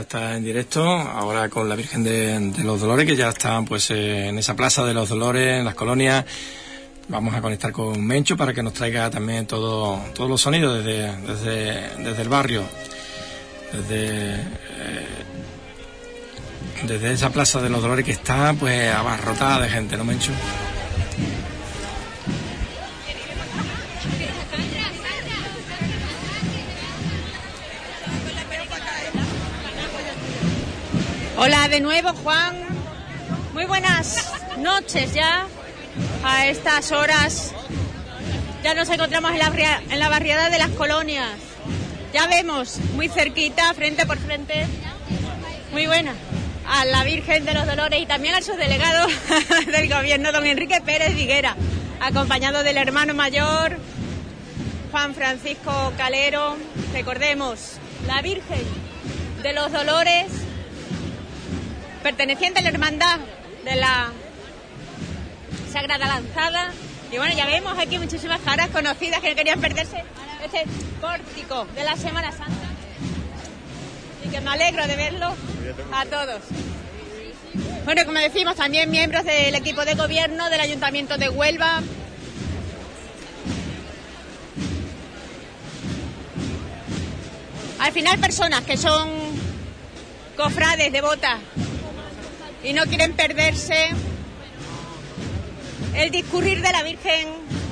a estar en directo ahora con la Virgen de, los Dolores, que ya está pues en esa plaza de los Dolores, en las colonias. Vamos a conectar con Mencho para que nos traiga también todo, todos los sonidos desde, desde, desde el barrio, desde, eh, desde esa plaza de los Dolores que está pues abarrotada de gente, ¿no, Mencho? Hola de nuevo, Juan. Muy buenas noches ya. A estas horas ya nos encontramos en la, barriada de las colonias. Ya vemos muy cerquita, frente por frente. Muy buena. A la Virgen de los Dolores y también al subdelegado del gobierno, don Enrique Pérez Viguera, acompañado del hermano mayor, Juan Francisco Calero. Recordemos, la Virgen de los Dolores perteneciente a la hermandad de la Sagrada Lanzada. Y bueno, ya vemos aquí muchísimas caras conocidas que querían perderse este pórtico de la Semana Santa. Y que me alegro de verlo a todos. Bueno, como decimos, también miembros del equipo de gobierno del Ayuntamiento de Huelva. Al final personas que son cofrades, devotas y no quieren perderse el discurrir de la Virgen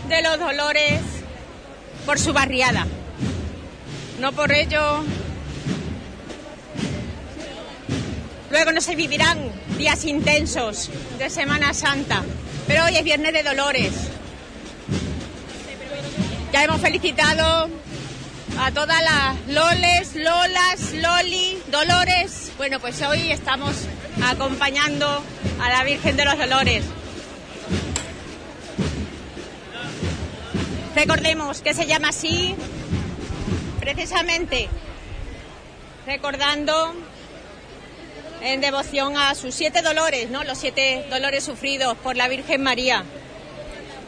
de los Dolores por su barriada. No por ello. Luego no se vivirán días intensos de Semana Santa, pero hoy es Viernes de Dolores. Ya hemos felicitado a todas las Loles, Lolas, Loli, Dolores. Bueno, pues hoy estamos acompañando a la Virgen de los Dolores. Recordemos que se llama así precisamente recordando en devoción a sus siete dolores, ¿no? Los siete dolores sufridos por la Virgen María.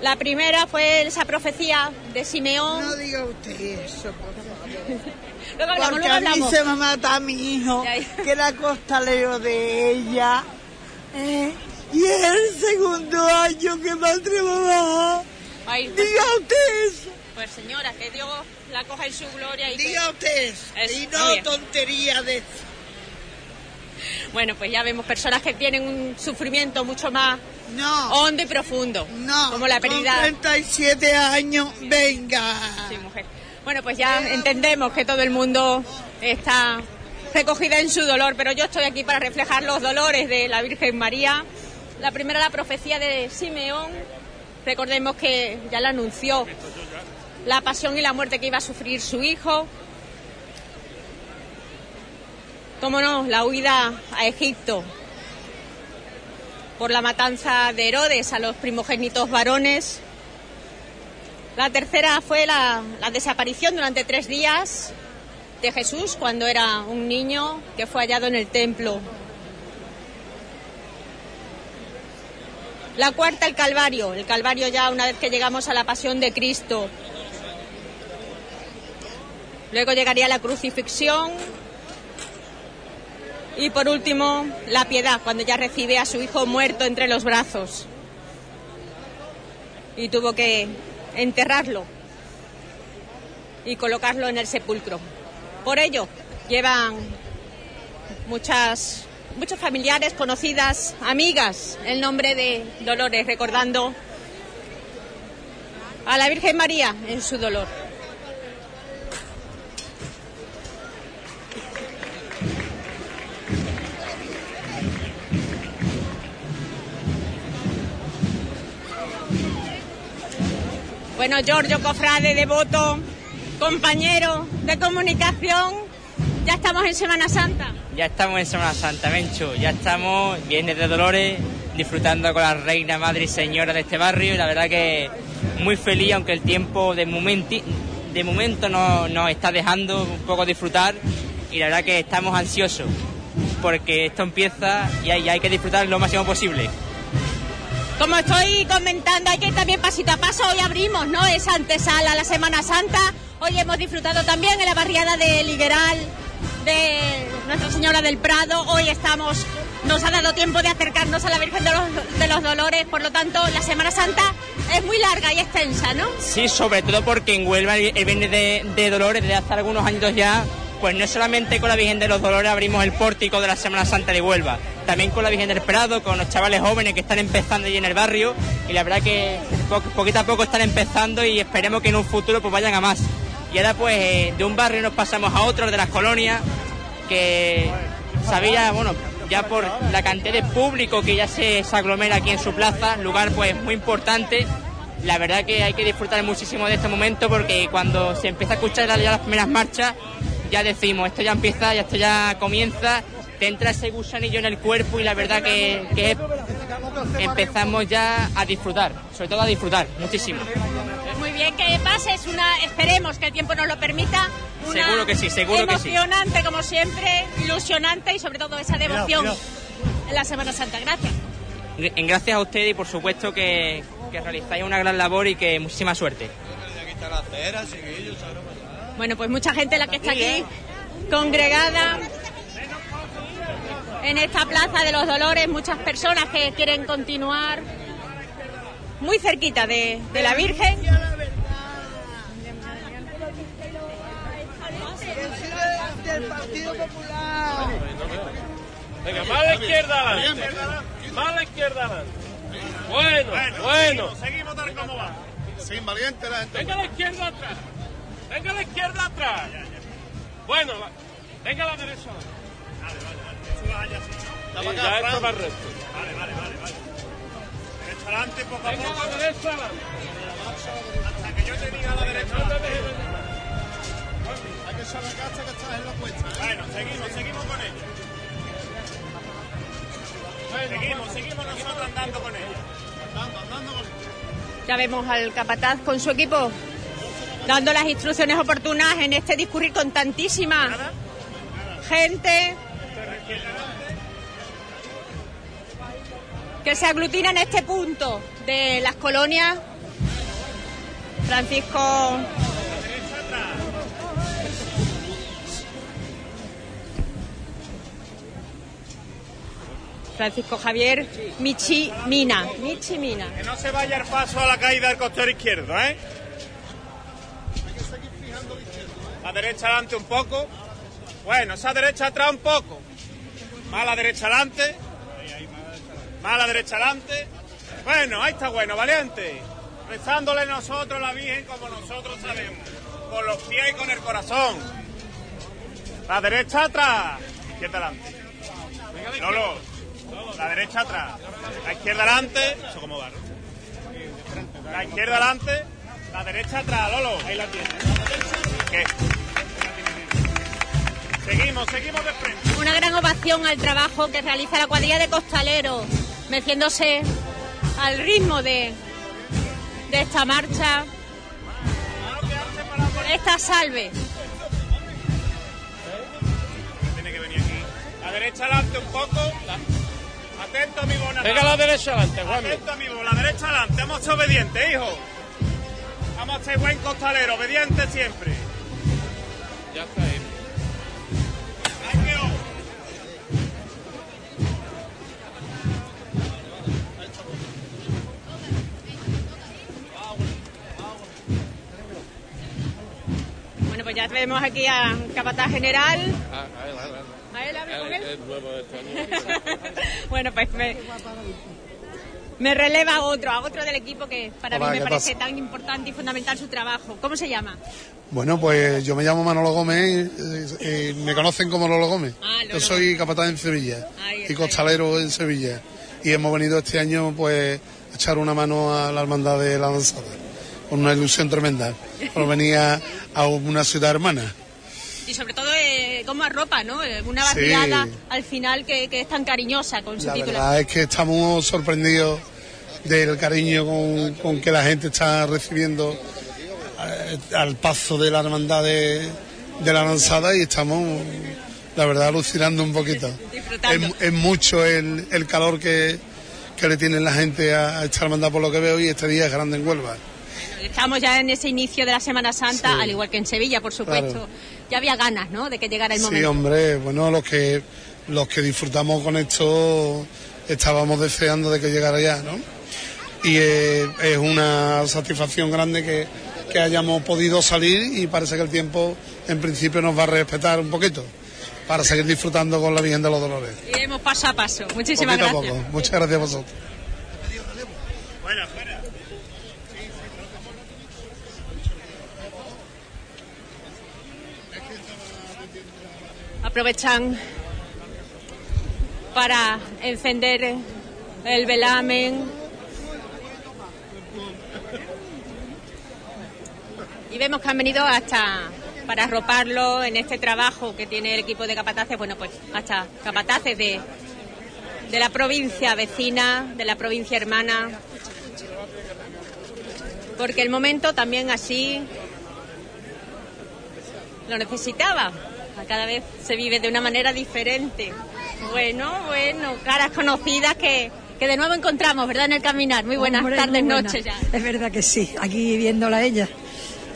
La primera fue esa profecía de Simeón. No diga usted eso, por favor. Porque a mí se me mata a mi hijo, que era costalero de ella. ¿eh? Y es el segundo año que me atrevo pues, Diga usted eso. Pues señora, que Dios la coja en su gloria. Y Diga usted eso. y no tontería de eso. Bueno, pues ya vemos personas que tienen un sufrimiento mucho más no. hondo y profundo. No. Como la pérdida. Con 37 años, venga. Sí, mujer. Bueno, pues ya entendemos que todo el mundo está recogida en su dolor, pero yo estoy aquí para reflejar los dolores de la Virgen María. La primera, la profecía de Simeón. Recordemos que ya la anunció la pasión y la muerte que iba a sufrir su hijo. Cómo no, la huida a Egipto por la matanza de Herodes a los primogénitos varones la tercera fue la, desaparición durante tres días de Jesús cuando era un niño que fue hallado en el templo. La cuarta, el Calvario. El Calvario ya una vez que llegamos a la pasión de Cristo. Luego llegaría la crucifixión. Y por último, la piedad, cuando ya recibe a su hijo muerto entre los brazos. Y tuvo que enterrarlo y colocarlo en el sepulcro. Por ello, llevan muchas, muchos familiares, conocidas, amigas, el nombre de Dolores, recordando a la Virgen María en su dolor. Bueno, Giorgio Cofrade, devoto, compañero de comunicación, ya estamos en Semana Santa. Ya estamos en Semana Santa, Mencho, ya estamos, Viernes de Dolores, disfrutando con la reina, madre y señora de este barrio y la verdad que muy feliz, aunque el tiempo de, momento, de momento nos, está dejando un poco disfrutar y la verdad que estamos ansiosos porque esto empieza y hay, hay que disfrutar lo máximo posible. Como estoy comentando, hay que ir también pasito a paso. Hoy abrimos, ¿no? Esa antesala la Semana Santa. Hoy hemos disfrutado también en la barriada de Ligueral de Nuestra Señora del Prado. Hoy estamos, nos ha dado tiempo de acercarnos a la Virgen de los, de los Dolores, por lo tanto la Semana Santa es muy larga y extensa, ¿no? Sí, sobre todo porque en Huelva el Viernes de, de Dolores desde hace algunos años ya pues no solamente con la Virgen de los Dolores abrimos el pórtico de la Semana Santa de Huelva, también con la Virgen del Prado, con los chavales jóvenes que están empezando allí en el barrio y la verdad que poquito a poco están empezando y esperemos que en un futuro pues vayan a más. Y ahora pues eh, de un barrio nos pasamos a otro, de las colonias, que sabía, bueno, ya por la cantidad de público que ya se, aglomera aquí en su plaza, lugar pues muy importante. La verdad que hay que disfrutar muchísimo de este momento porque cuando se empieza a escuchar ya las primeras marchas, ya decimos, esto ya empieza, ya esto ya comienza, te entra ese gusanillo en el cuerpo y la verdad que, empezamos ya a disfrutar, sobre todo a disfrutar muchísimo. Muy bien, que pases una, esperemos que el tiempo nos lo permita. seguro que sí, seguro que sí. Emocionante como siempre, ilusionante y sobre todo esa devoción en la Semana Santa. Gracias. En gracias a usted y por supuesto que, que realizáis una gran labor y que muchísima suerte. Bueno, pues mucha gente la que está aquí congregada en esta Plaza de los Dolores, muchas personas que quieren continuar muy cerquita de, la Virgen. Venga, más a la izquierda adelante. Más a la izquierda adelante. Bueno, bueno. Seguimos tal como va. Sin valiente la gente. Venga a la izquierda atrás. Venga a la izquierda atrás. Bueno, venga a la derecha. Vale, vale, vale. Suba allá así. Sí, ya esto más recto. Vale, vale, vale, vale. Derecha adelante, poco a poco. Venga a la derecha Hasta que yo te diga a la derecha. No te dejes Hay que saber hasta que estás en la puesta. ¿eh? Bueno, seguimos, seguimos con ella. seguimos, seguimos nosotros andando con ella. Andando, andando con ella. Ya vemos al capataz con su equipo dando las instrucciones oportunas en este discurrir con tantísima gente que se aglutina en este punto de las colonias. Francisco Francisco Javier Michi Mina. Michi Mina. Que no se vaya el paso a la caída del costero izquierdo, ¿eh? La derecha adelante un poco. Bueno, esa derecha atrás un poco. Más la derecha adelante. Más la derecha adelante. Bueno, ahí está bueno, valiente. Rezándole nosotros a la Virgen como nosotros sabemos. Con los pies y con el corazón. La derecha atrás. Izquierda adelante. Lolo. La derecha atrás. La izquierda adelante. Eso como va, La izquierda adelante. La derecha atrás, Lolo. Ahí la tienes. ¿Qué? Seguimos, seguimos de frente. Una gran ovación al trabajo que realiza la cuadrilla de costaleros, meciéndose al ritmo de, de esta marcha, esta salve. Tiene que venir aquí. La derecha adelante un poco. Atento a mi bona. Venga la derecha adelante, Juan. Atento a mi la derecha adelante. Vamos a ser obedientes, hijo. Vamos a ser buen costalero, obediente siempre. Ya está pues ya vemos aquí a Capataz General. Ah, a él, a él. él, bueno, pues me, me releva a otro, a otro del equipo que para mí me parece tan importante y fundamental su trabajo. ¿Cómo se llama? Bueno, pues yo me llamo Manolo Gómez, y me conocen como Lolo Gómez. Ah, yo soy capataz en Sevilla y costalero en Sevilla. Y hemos venido este año pues a echar una mano a la hermandad de la lanzada, con una ilusión tremenda, por venir a una ciudad hermana y sobre todo eh, como arropa, ¿no? Eh, una barriada al final que, es tan cariñosa con su la título. La verdad es que estamos sorprendidos del cariño con, que la gente está recibiendo eh, al paso de la hermandad de, la lanzada y estamos, la verdad, alucinando un poquito. Es, mucho el, calor que, le tiene la gente a, esta hermandad por lo que veo y este día es grande en Huelva. Estamos ya en ese inicio de la Semana Santa, al igual que en Sevilla, por supuesto. Ya había ganas, ¿no?, de que llegara el momento. Sí, hombre, bueno, los que, los que disfrutamos con esto estábamos deseando de que llegara ya, ¿no? Y es una satisfacción grande que, que hayamos podido salir y parece que el tiempo en principio nos va a respetar un poquito para seguir disfrutando con la Virgen de los Dolores. Iremos paso a paso. Muchísimas Poquito gracias. A poco. Muchas gracias a vosotros. Aprovechan para encender el velamen. Y vemos que han venido hasta para arroparlo en este trabajo que tiene el equipo de capataces, bueno, pues hasta capataces de, de la provincia vecina, de la provincia hermana, porque el momento también así lo necesitaba. Cada vez se vive de una manera diferente. Bueno, bueno, caras conocidas que, que de nuevo encontramos, ¿verdad? En el caminar. Muy buenas Hombre, tardes, muy buena. noches ya. Es verdad que sí, aquí viéndola a ella,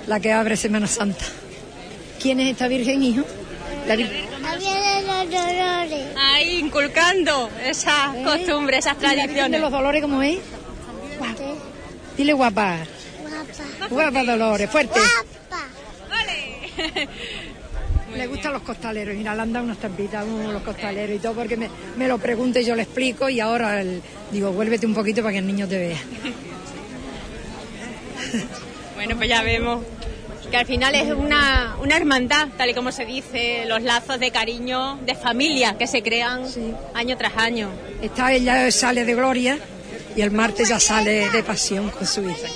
la que abre Semana Santa. ¿Quién es esta Virgen, hijo? La vir- Ahí inculcando esas costumbres, esas ¿Y la Virgen de tradiciones. los Dolores cómo es? Dile guapa. Guapa Dolores, fuerte. Le gustan los costaleros, mira, le han dado unas tampitas a uno de los costaleros y todo, porque me, me lo pregunta y yo le explico y ahora el- digo, vuélvete un poquito para que el niño te vea. Bueno, pues ya vemos que al final es una, una hermandad, tal y como se dice, los lazos de cariño, de familia que se crean año tras año. Esta ella sale de gloria y el martes ya sale de pasión con su hija.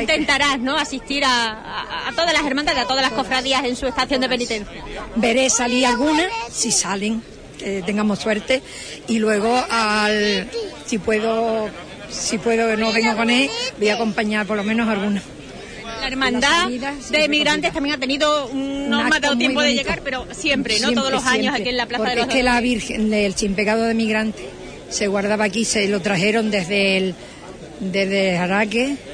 Intentarás, ¿no?, asistir a, a- a todas las hermandades, a todas las cofradías en su estación de penitencia. Veré salir algunas, si salen, que tengamos suerte, y luego al, si puedo, si puedo no vengo con él, voy a acompañar por lo menos algunas. La hermandad salida, de migrantes también ha tenido, un- no me ha dado tiempo de llegar, pero siempre, ¿no? Siempre, Todos los años aquí en la Plaza porque de los es que la. Virgen del sin pecado de migrante se guardaba aquí, se lo trajeron desde el desde Araque, se-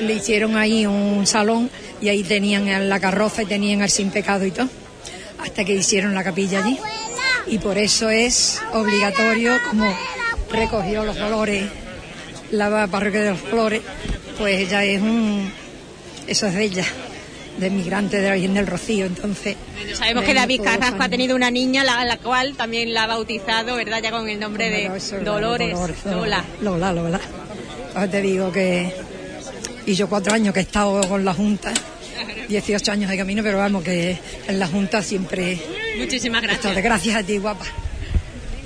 le hicieron ahí un salón y ahí tenían la carroza y tenían el sin pecado y todo, hasta que hicieron la capilla allí. Y por eso es obligatorio, como recogió los dolores la parroquia de los flores, pues ella es un, eso es de ella, de migrante de la Virgen del Rocío, entonces... Sabemos que David Carrasco ha tenido una niña, la, la cual también la ha bautizado, ¿verdad? Ya con el nombre Bueno, de eso es Dolores, Lola. Lola, Lola. Pues te digo que... Y yo cuatro años que he estado con la Junta, 18 años de camino, pero vamos, que en la Junta siempre... Muchísimas he estado. gracias. Gracias a ti, guapa.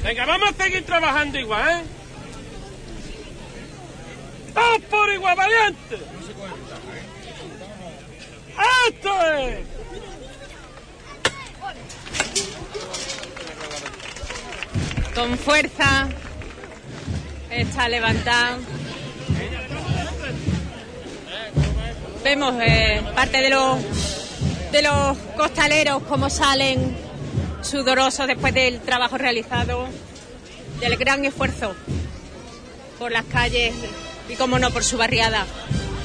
Venga, vamos a seguir trabajando igual, ¿eh? ¡Vamos por igual, valiente! ¡Esto es! Con fuerza está levantada. Vemos eh, parte de los de los costaleros como salen sudorosos después del trabajo realizado, del gran esfuerzo por las calles y, como no, por su barriada,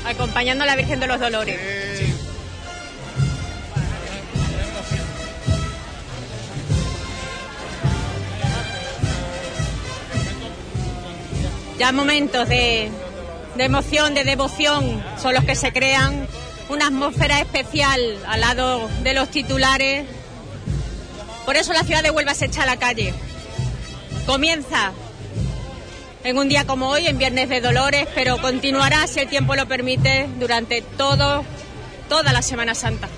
acompañando a la Virgen de los Dolores. Ya momentos de, de emoción, de devoción, son los que se crean. Una atmósfera especial al lado de los titulares. Por eso la ciudad de Huelva se echa a la calle. Comienza en un día como hoy, en Viernes de Dolores, pero continuará, si el tiempo lo permite, durante todo, toda la Semana Santa.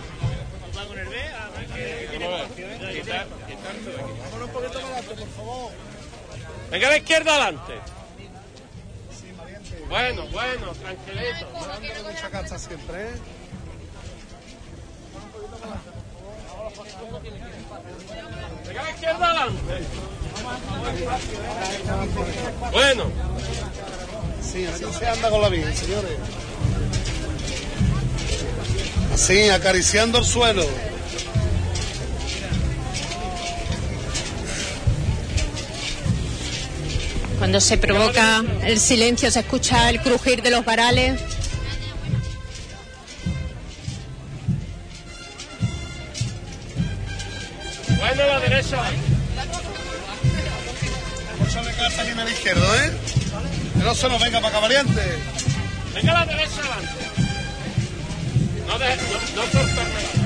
Venga a la izquierda adelante. Bueno, bueno, tranquilito. Mucha casta siempre, ¿eh? Venga a la izquierda adelante. Bueno, Sí, así se anda con la Virgen, señores. Así, acariciando el suelo. Cuando se provoca el silencio, se escucha el crujir de los varales. Bueno, la derecha. Mucha de carta aquí en el izquierdo, ¿eh? Que no se nos venga para acá, valiente. Venga la derecha adelante. No, deje, no, no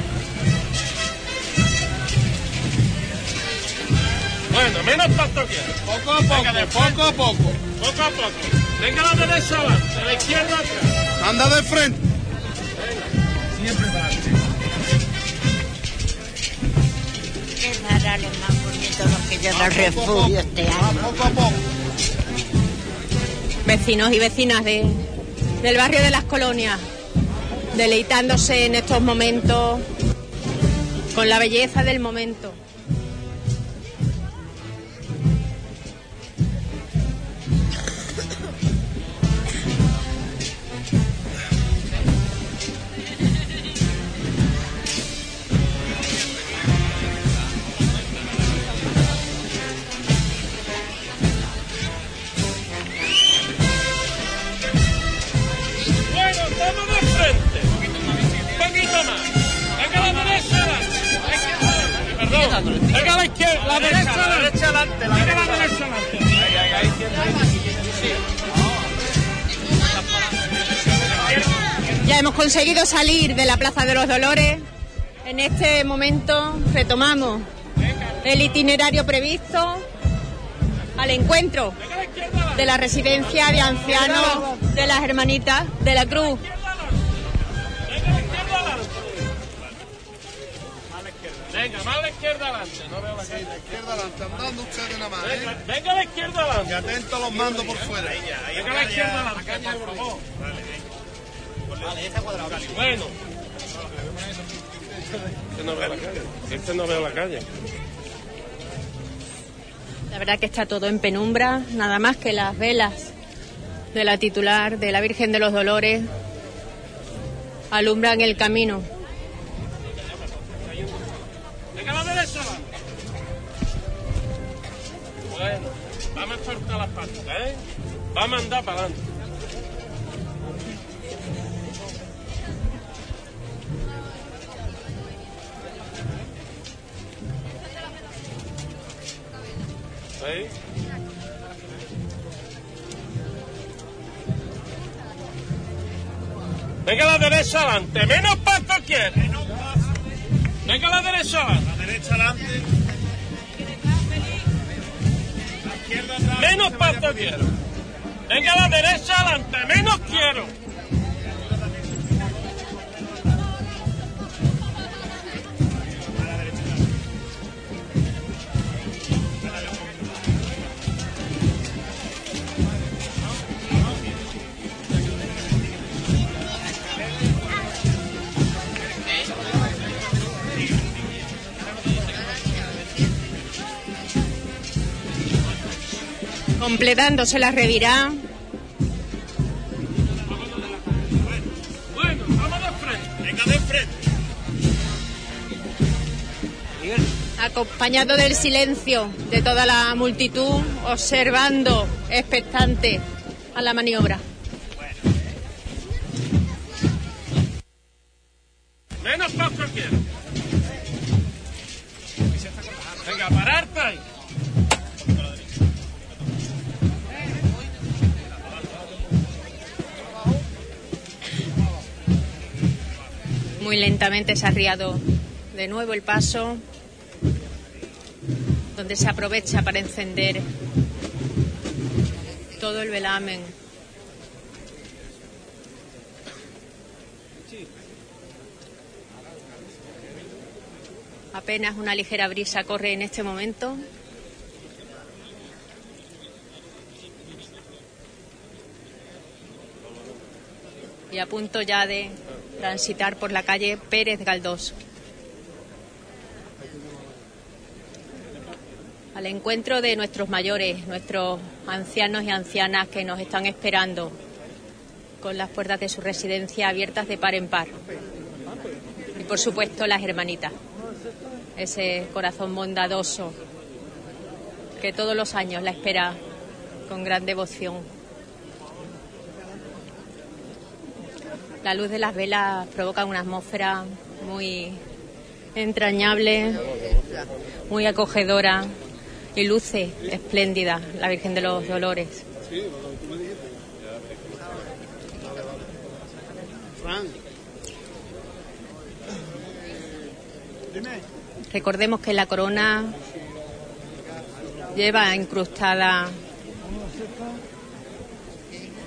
Bueno, menos pasto que Poco a poco, Venga, poco a poco. Poco a poco. Venga la derecha adelante, a la izquierda atrás. Anda de frente. Siempre para adelante. Qué narales más bonitos los que llevan refugio este año. Poco a poco. Vecinos y vecinas de, del barrio de las colonias, deleitándose en estos momentos con la belleza del momento. Salir de la Plaza de los Dolores. En este momento retomamos el itinerario previsto al encuentro de la residencia de ancianos de las hermanitas de la Cruz. Venga, más a la izquierda adelante. No veo la Sí, la izquierda adelante, andando ustedes nada más, Venga, ¿eh? venga a la izquierda adelante. Y atento a los mandos por fuera. Venga a la izquierda adelante, por favor. Bueno. Este no veo la calle. Este no veo la calle. La verdad que está todo en penumbra, nada más que las velas de la titular de la Virgen de los Dolores alumbran el camino. Bueno, vamos a soltar las patas, ¿eh? Vamos a andar para adelante. Venga a la derecha adelante, menos paso quiere. Venga a la derecha adelante. La derecha adelante. Menos paso quiero. Venga a la derecha adelante, menos quiero. Completándose la revirá, Bueno, vamos de frente. Venga de frente. acompañado del silencio de toda la multitud, observando expectante a la maniobra. Se ha arriado de nuevo el paso, donde se aprovecha para encender todo el velamen. Apenas una ligera brisa corre en este momento. Y a punto ya de transitar por la calle Pérez Galdós. Al encuentro de nuestros mayores, nuestros ancianos y ancianas que nos están esperando con las puertas de su residencia abiertas de par en par. Y por supuesto las hermanitas, ese corazón bondadoso que todos los años la espera con gran devoción. La luz de las velas provoca una atmósfera muy entrañable, muy acogedora y luce espléndida la Virgen de los Dolores. Recordemos que la corona lleva incrustada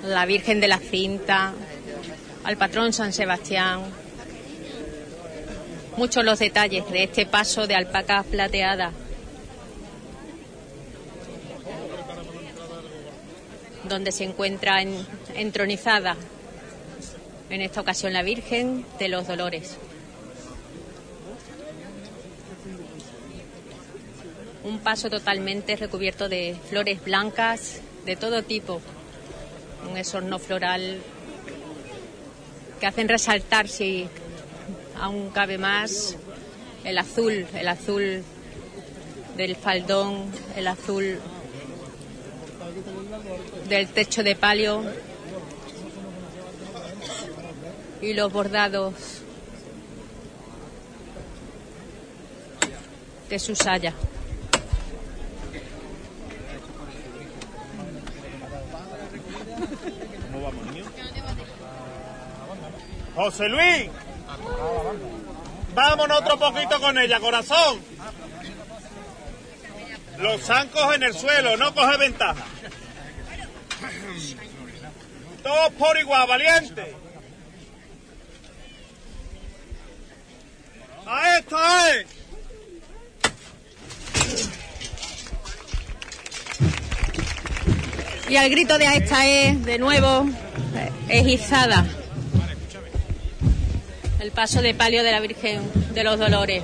la Virgen de la Cinta, al patrón San Sebastián. Muchos los detalles de este paso de alpaca plateada. donde se encuentra entronizada en esta ocasión la Virgen de los Dolores. Un paso totalmente recubierto de flores blancas de todo tipo, un esorno floral que hacen resaltar, si aún cabe más, el azul, el azul del faldón, el azul del techo de palio y los bordados de su saya. José Luis, vámonos otro poquito con ella, corazón. Los zancos en el suelo, no coge ventaja. Todos por igual, valiente. A esto es. Y al grito de esta es, de nuevo, es izada. El paso de palio de la Virgen de los Dolores.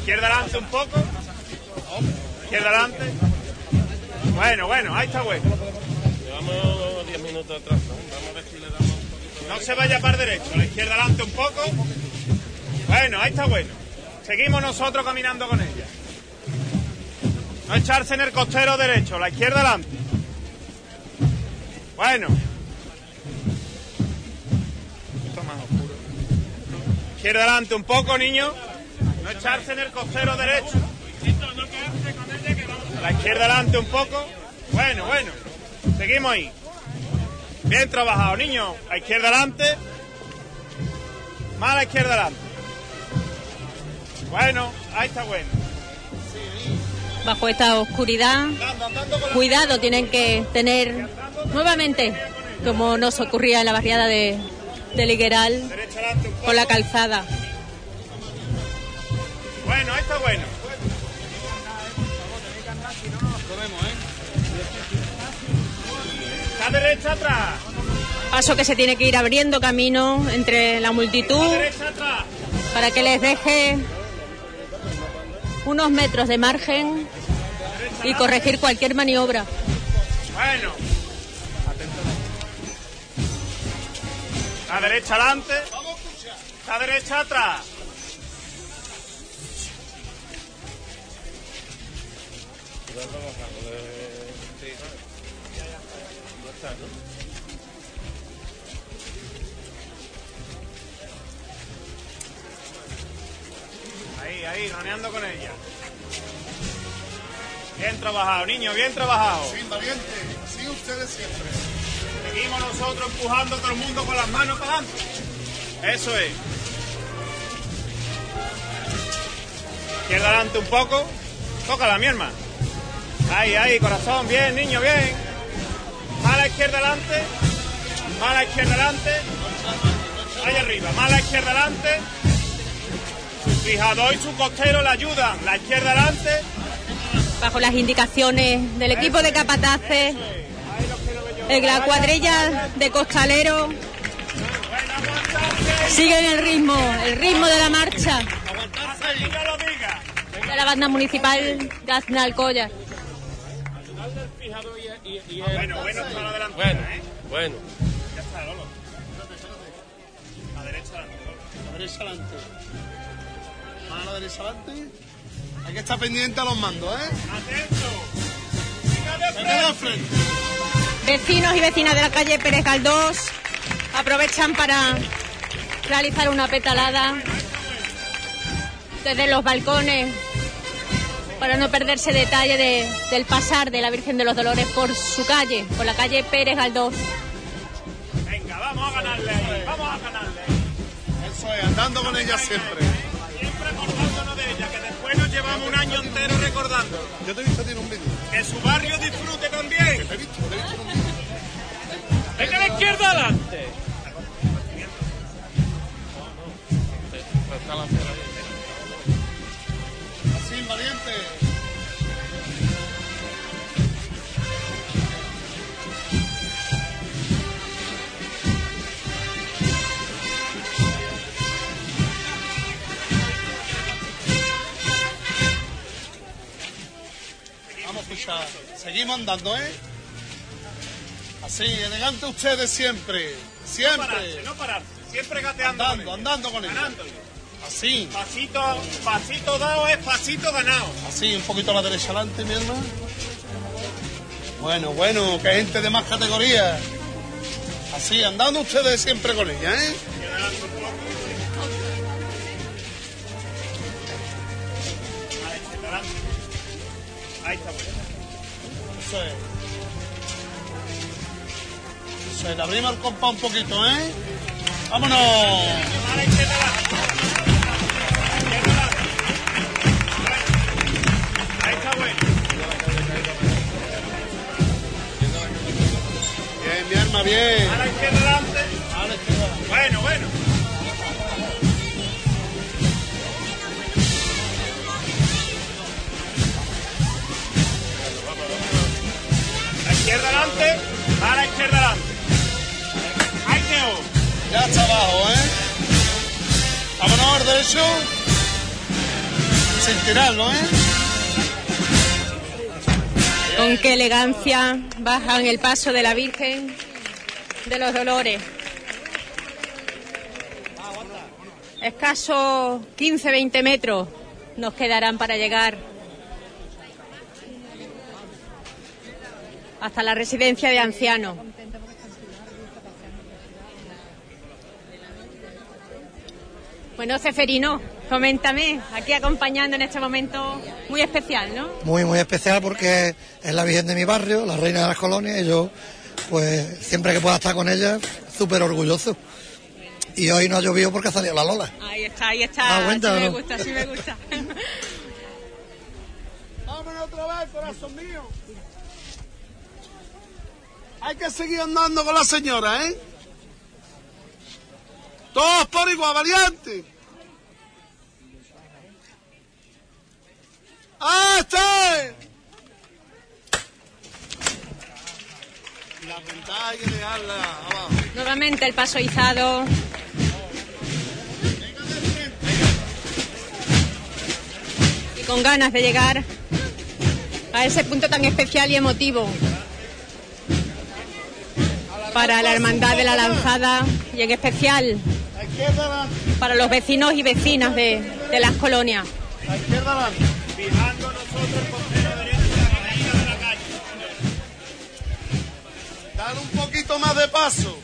Izquierda adelante un poco. Izquierda adelante. Bueno, bueno, ahí está bueno. Llevamos 10 minutos atrás, ¿no? Vamos a ver si le damos No se vaya para derecho, la izquierda adelante un poco. Bueno, ahí está bueno. Seguimos nosotros caminando con ella. No echarse en el costero derecho, la izquierda adelante. Bueno. Izquierda adelante un poco, niño. No echarse en el costero derecho. La izquierda adelante un poco. Bueno, bueno. Seguimos ahí. Bien trabajado, niño. La izquierda adelante. Más la izquierda adelante. Bueno, ahí está bueno. Bajo esta oscuridad, cuidado tienen que tener nuevamente, como nos ocurría en la barriada de, de Ligueral, con la calzada. Bueno, está bueno. La derecha atrás. Paso que se tiene que ir abriendo camino entre la multitud para que les deje unos metros de margen y corregir cualquier maniobra. Bueno. La derecha adelante. La derecha atrás. Ahí, ahí, raneando con ella. Bien trabajado, niño, bien trabajado. Sí, valiente. Sí, ustedes siempre. Seguimos nosotros empujando a todo el mundo con las manos para adelante. Eso es. Izquierda adelante un poco. Tócala, mi hermano. Ahí, ahí, corazón. Bien, niño, bien. Mala izquierda adelante. Mala izquierda adelante. Ahí arriba. Mala izquierda adelante. Su fijador y su costero le ayudan. La izquierda adelante. Bajo las indicaciones del equipo de capataces, la cuadrilla de costalero siguen el ritmo, el ritmo de la marcha Diga lo diga. de la banda municipal de Alcoya. Bueno, bueno, está la delantera, Bueno, ¿eh? bueno. Ya está, Lolo. La derecha adelante. La derecha adelante. Mano a la derecha adelante. Hay que estar pendiente a los mandos, ¿eh? Atento. Venga de frente. Vecinos y vecinas de la calle Pérez Galdós aprovechan para realizar una petalada desde los balcones para no perderse detalle del pasar de la Virgen de los Dolores por su calle, por la calle Pérez Galdós. Venga, vamos a ganarle ahí, vamos a ganarle. Eso es, andando con ella siempre. Siempre acordándonos de ella, que después nos llevamos un año entero recordando. Yo te he visto a ti en un vídeo. Que su barrio disfrute también. Que te he visto, te he visto en un vídeo. Venga a la izquierda adelante. Así, valiente. Seguimos andando, ¿eh? Así, elegante ustedes siempre. No Siempre. pararse, no pararse. Siempre gateando. Andando, con andando con. Ganándole. Así. Pasito, pasito dado es pasito ganado. Así, un poquito a la derecha adelante, mi hermano. Bueno, bueno, que gente de más categoría. Así, andando ustedes siempre con ella, ¿eh? Eso es. Eso es, le abrimos el compás un poquito, ¿eh? ¡Vámonos! Ahí está. Bien, mi arma, bien. A la izquierda izquierda adelante, a la izquierda adelante. Ahí quedó. Ya está abajo, ¿eh? Vámonos al derecho. Sin tirarlo, ¿eh? Con qué elegancia bajan el paso de la Virgen de los Dolores. Escasos 15-20 metros nos quedarán para llegar hasta la residencia de ancianos. Bueno, Ceferino, coméntame, aquí acompañando en este momento muy especial, ¿no? muy muy especial porque es la Virgen de mi barrio, la reina de las colonias, y yo, pues siempre que pueda estar con ella, súper orgulloso. Y hoy no ha llovido porque ha salido la Lola. Ahí está, ahí está. ¿Te das cuenta sí me no? gusta, sí me gusta. Vámonos otra vez, corazón mío. Hay que seguir andando con la señora, ¿eh? Todos por igual, valiente. ¡Ah, está! La hay que. Nuevamente el paso izado. Y con ganas de llegar a ese punto tan especial y emotivo para la Hermandad de la Lanzada y en especial para los vecinos y vecinas de, de las colonias. Dale un poquito más de paso.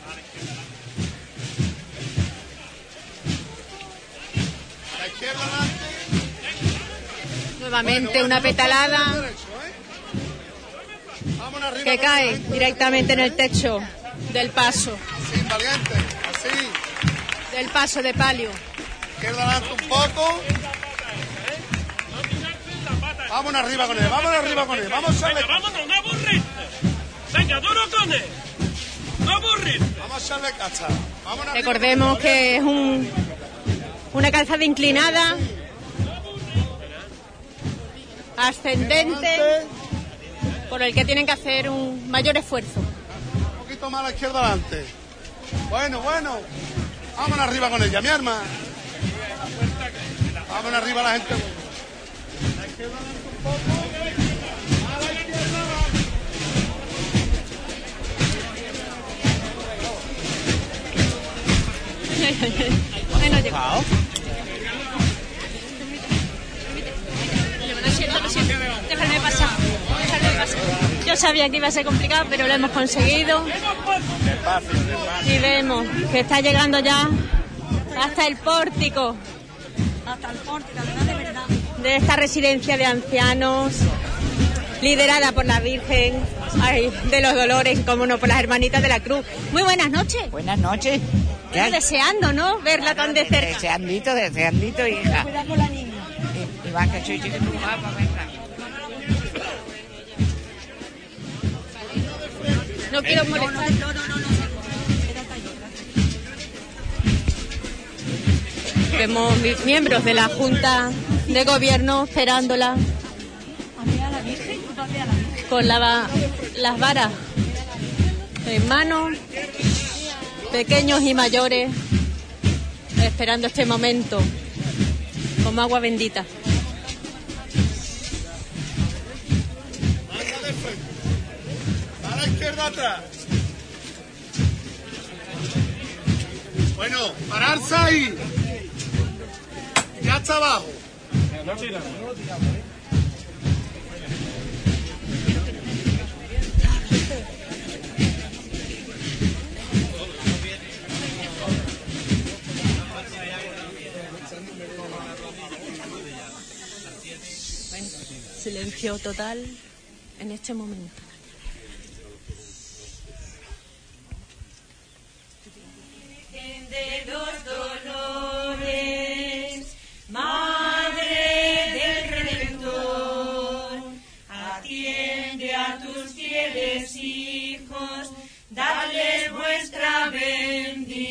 La izquierda adelante. Nuevamente una petalada ¿eh? Que cae directamente en el techo del paso, Así, valiente. Así. del paso de palio. Izquierda adelante un poco. Vámonos arriba con él. Vámonos arriba con él. Vamos a echarle, vámonos, no aburrirte. Venga, duro con él. No aburrirte. vamos a echarle cacha. Vámonos arriba Recordemos que es un, una calzada inclinada, ascendente, por el que tienen que hacer un mayor esfuerzo. Poquito más la izquierda adelante. Bueno, bueno. Vámonos arriba con ella, mi arma. Vámonos arriba la gente. La izquierda adelante un poco. A la. Bueno, llegó. Déjame pasar. Déjame pasar. Yo sabía que iba a ser complicado, pero lo hemos conseguido. Y vemos que está llegando ya hasta el pórtico, Hasta el pórtico, de verdad. De esta residencia de ancianos liderada por la Virgen de los Dolores, como no, por las hermanitas de la Cruz. Muy buenas noches. Buenas noches. Estoy deseando, ¿no? Verla tan de cerca. Deseandito, deseandito, hija. Cuidado con la niña. Y, va que soy chiquito, No quiero molestar. No, no, no, no. Vemos miembros de la Junta de Gobierno esperándola con las varas en mano, pequeños y mayores, esperando este momento, como agua bendita. Bueno, pararse ahí. Ya está abajo. silencio total en este momento. De los dolores, Madre del Redentor, atiende a tus fieles hijos, dale vuestra bendición.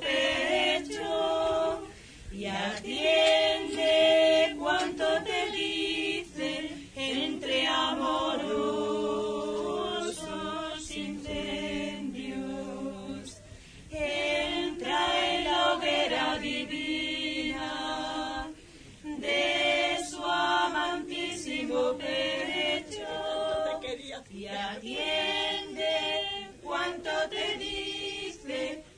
pecho y atiende cuanto te dice entre amorosos incendios. Entra en la hoguera divina de su amantísimo pecho y atiende cuanto te dice.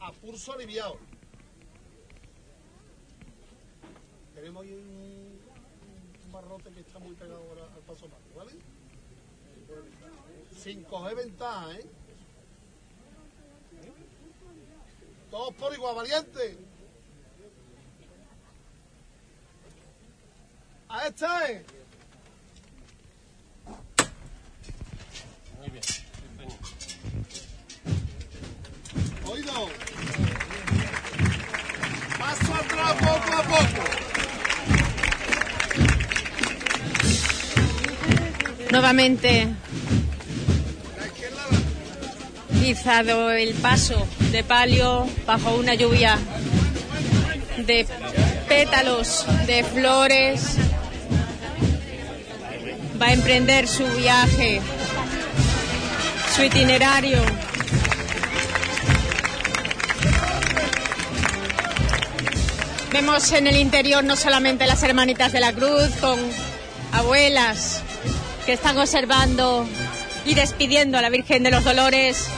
A pulso aliviado. Tenemos ahí un, barrote que está muy pegado ahora al paso paso, ¿vale? Sin coger ventaja, ¿eh? Todos por igual, valiente. A esta es. Nuevamente izado el paso de palio bajo una lluvia de pétalos de flores. Va a emprender su viaje, su itinerario. Vemos en el interior no solamente las hermanitas de la cruz con abuelas que están observando y despidiendo a la Virgen de los Dolores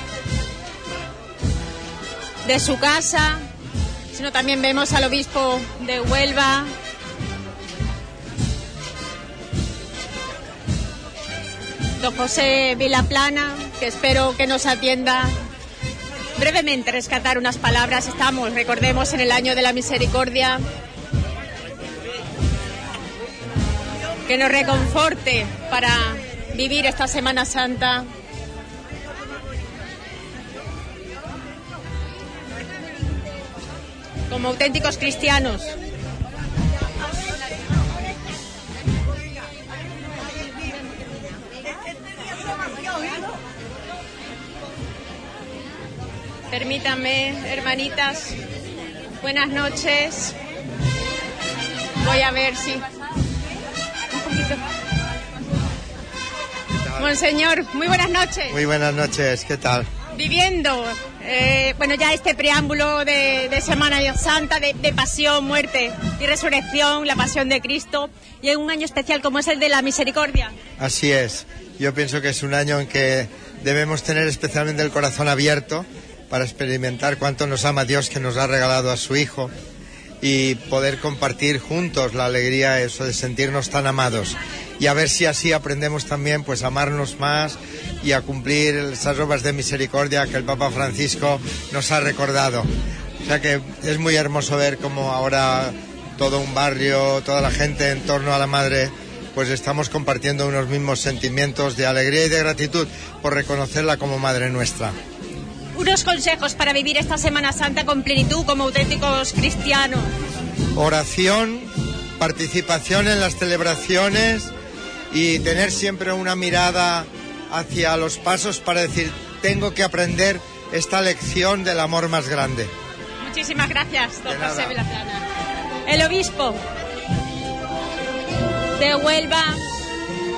de su casa, sino también vemos al obispo de Huelva. Don José Vilaplana, que espero que nos atienda brevemente, rescatar unas palabras. Estamos, recordemos, en el año de la misericordia. Que nos reconforte para vivir esta Semana Santa. como auténticos cristianos. Permítanme, hermanitas, buenas noches. Voy a ver si... Monseñor, muy buenas noches. Muy buenas noches, ¿qué tal? Viviendo eh, bueno, ya este preámbulo de, de Semana Santa, de, de, pasión, muerte y resurrección, la pasión de Cristo, y en un año especial como es el de la misericordia. Así es. Yo pienso que es un año en que debemos tener especialmente el corazón abierto para experimentar cuánto nos ama Dios que nos ha regalado a su Hijo y poder compartir juntos la alegría eso de sentirnos tan amados y a ver si así aprendemos también pues a amarnos más y a cumplir esas obras de misericordia que el Papa Francisco nos ha recordado. O sea que es muy hermoso ver cómo ahora todo un barrio, toda la gente en torno a la Madre, pues estamos compartiendo unos mismos sentimientos de alegría y de gratitud por reconocerla como Madre nuestra. Unos consejos para vivir esta Semana Santa con plenitud como auténticos cristianos. Oración, participación en las celebraciones y tener siempre una mirada hacia los pasos para decir, tengo que aprender esta lección del amor más grande. Muchísimas gracias, don José Vilaplana. El obispo de Huelva,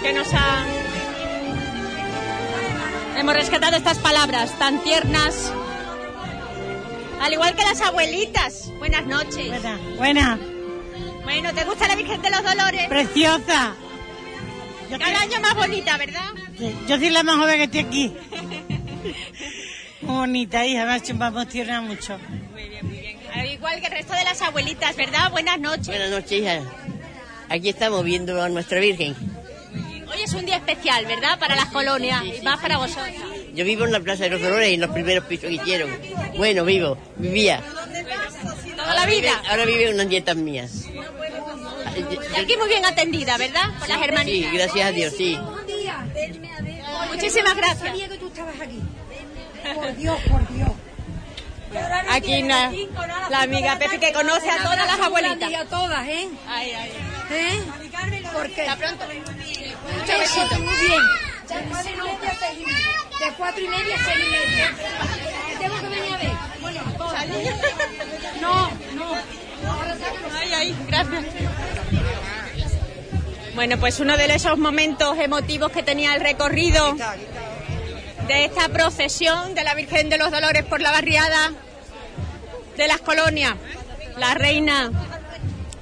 que nos ha... Hemos rescatado estas palabras tan tiernas, al igual que las abuelitas. Buenas noches. Buena, buena. Bueno, ¿te gusta la Virgen de los Dolores? Preciosa. Cada año más bonita, ¿verdad? Sí, yo soy la más joven que estoy aquí. Muy bonita, hija, me ha emociona mucho. Muy bien, muy bien. Al igual que el resto de las abuelitas, ¿verdad? Buenas noches. Buenas noches, hija. Aquí estamos viendo a nuestra Virgen. Hoy es un día especial, ¿verdad? Para las colonias y más para vosotros. Yo vivo en la Plaza de los Dolores, en los primeros pisos que hicieron. Bueno, vivo, vivía. Toda la vida. Ahora vive unas nietas mías. Y aquí muy bien atendida, ¿verdad? Por las Sí, hermanitas. gracias a Dios, sí. Muchísimas gracias. Sabía que tú estabas aquí. Por Dios, por Dios. Aquí la amiga Pepi que conoce a todas las abuelitas. A todas, ¿eh? Ay, ay. ¿Eh? Porque Hasta pronto. Muy bien. De cuatro y media a seis y media. De cuatro y media a seis y media. Tengo que venir a ver. Bueno. No, no. Ay, ay, gracias. Bueno, pues uno de esos momentos emotivos que tenía el recorrido de esta procesión de la Virgen de los Dolores por la barriada de las colonias. La reina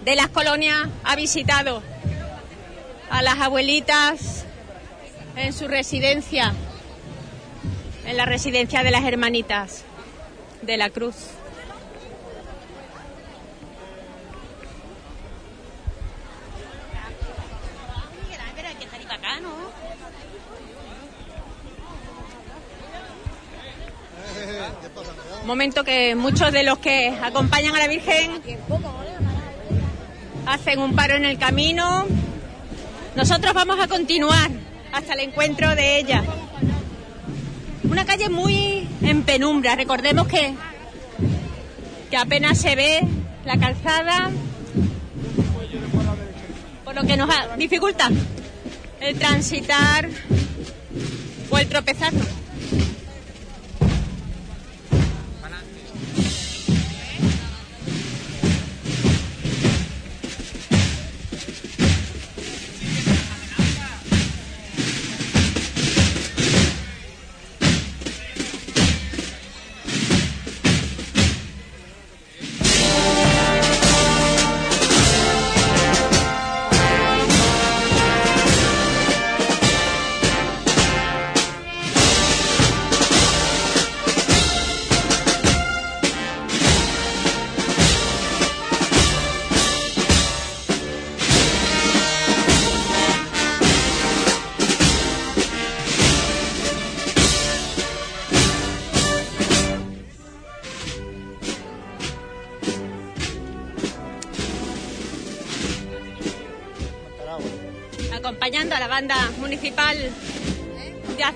de las colonias ha visitado a las abuelitas en su residencia en la residencia de las hermanitas de la Cruz. Momento que muchos de los que acompañan a la Virgen hacen un paro en el camino. Nosotros vamos a continuar hasta el encuentro de ella. Una calle muy en penumbra. Recordemos que, que apenas se ve la calzada, por lo que nos dificulta el transitar o el tropezar.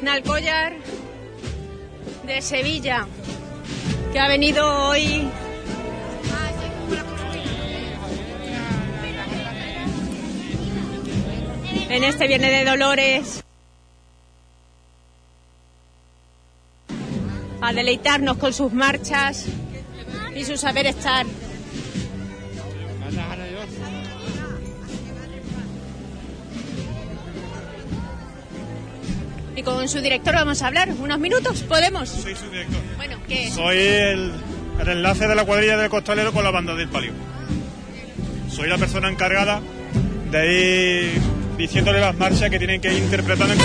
De Aznalcóllar de Sevilla, que ha venido hoy en este Viernes de Dolores a deleitarnos con sus marchas y su saber estar. Con su director vamos a hablar unos minutos, ¿podemos? Soy su director. Bueno, ¿qué? Soy el, el enlace de la cuadrilla del costalero con la banda del palio. Soy la persona encargada de ir diciéndole las marchas que tienen que ir interpretando en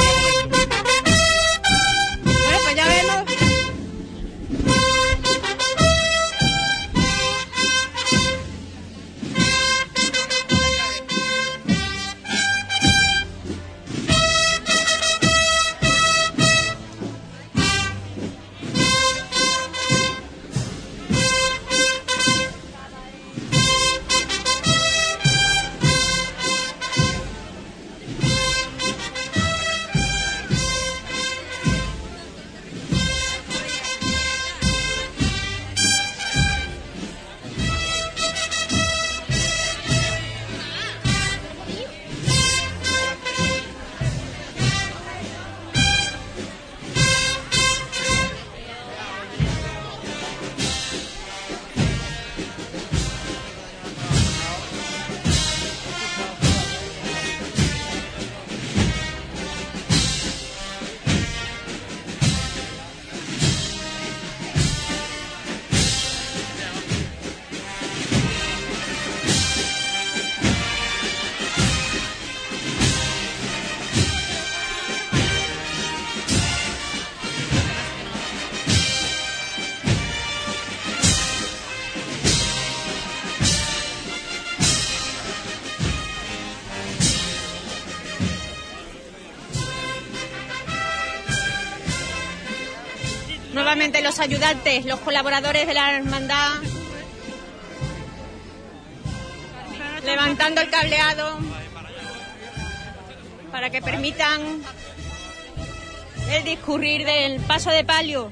los ayudantes, los colaboradores de la hermandad, levantando el cableado para que permitan el discurrir del paso de palio.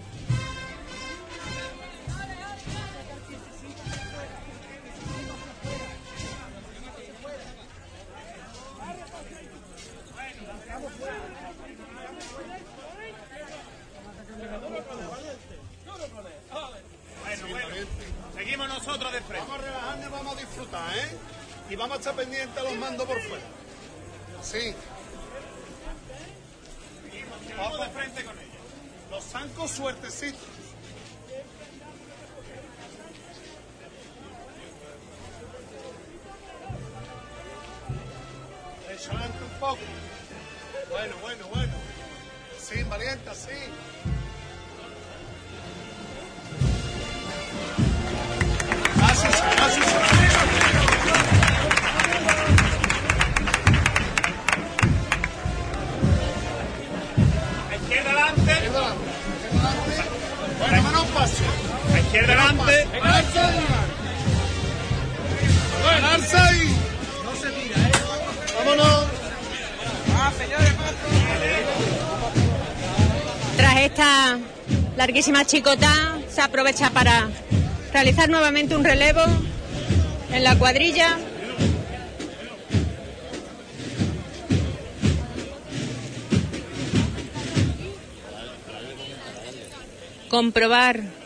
¿eh? Y vamos a estar pendientes a los mandos por fuera. Sí. Vamos de frente con ellos Los zancos suertecitos. Echante un poco. Bueno, bueno, bueno. Sí, valienta, sí. Gracias. izquierda adelante. ¡Arsay! No se tira, ¿eh? ¡Vámonos! Tras esta larguísima chicota, se aprovecha para realizar nuevamente un relevo en la cuadrilla. Comprobar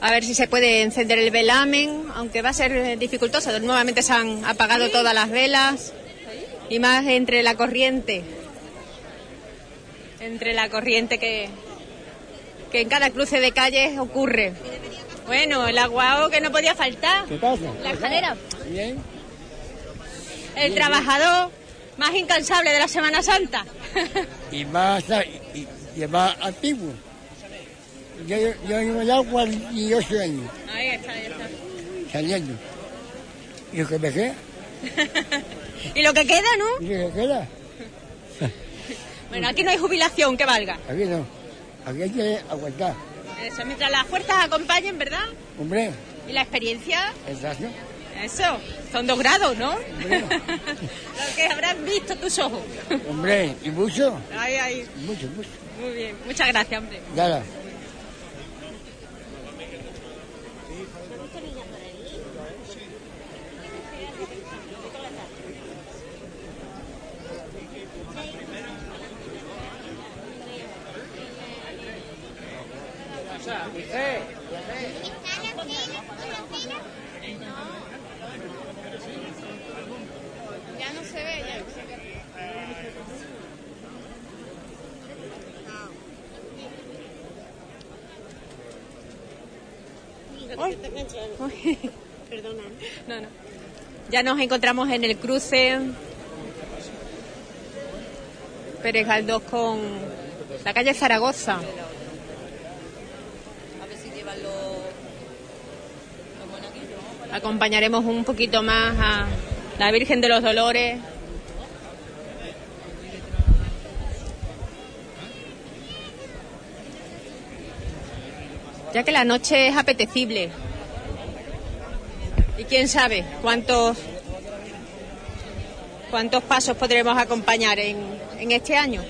A ver si se puede encender el velamen, aunque va a ser eh, dificultoso. Nuevamente se han apagado todas las velas y más entre la corriente. Entre la corriente que, que en cada cruce de calles ocurre. Bueno, el aguao que no podía faltar. ¿Qué pasa? La escalera. Bien. El trabajador más incansable de la Semana Santa. Y más, y, y más antiguo. Yo, yo llevo ya 48 años Ahí está, ahí está. saliendo. Y lo que me queda, Y lo que queda, ¿no? y lo que queda, Bueno, aquí no hay jubilación que valga. aquí no. Aquí hay que aguantar. Eso, mientras las fuerzas acompañen, ¿verdad? Hombre, Y la experiencia, exacto. eso, son dos grados, ¿no? lo que habrás visto tus ojos. Hombre, y mucho, Ahí, ahí. mucho, mucho. Muy bien, muchas gracias, hombre. Nada. Ya no se ve, ya. Perdona. No, no. Ya nos encontramos en el cruce Pérez Galdós con la calle Zaragoza. A ver si llevan los... los monaguillos. Acompañaremos un poquito más a la Virgen de los Dolores. Ya que la noche es apetecible. Y quién sabe cuántos cuántos pasos podremos acompañar en, en este año.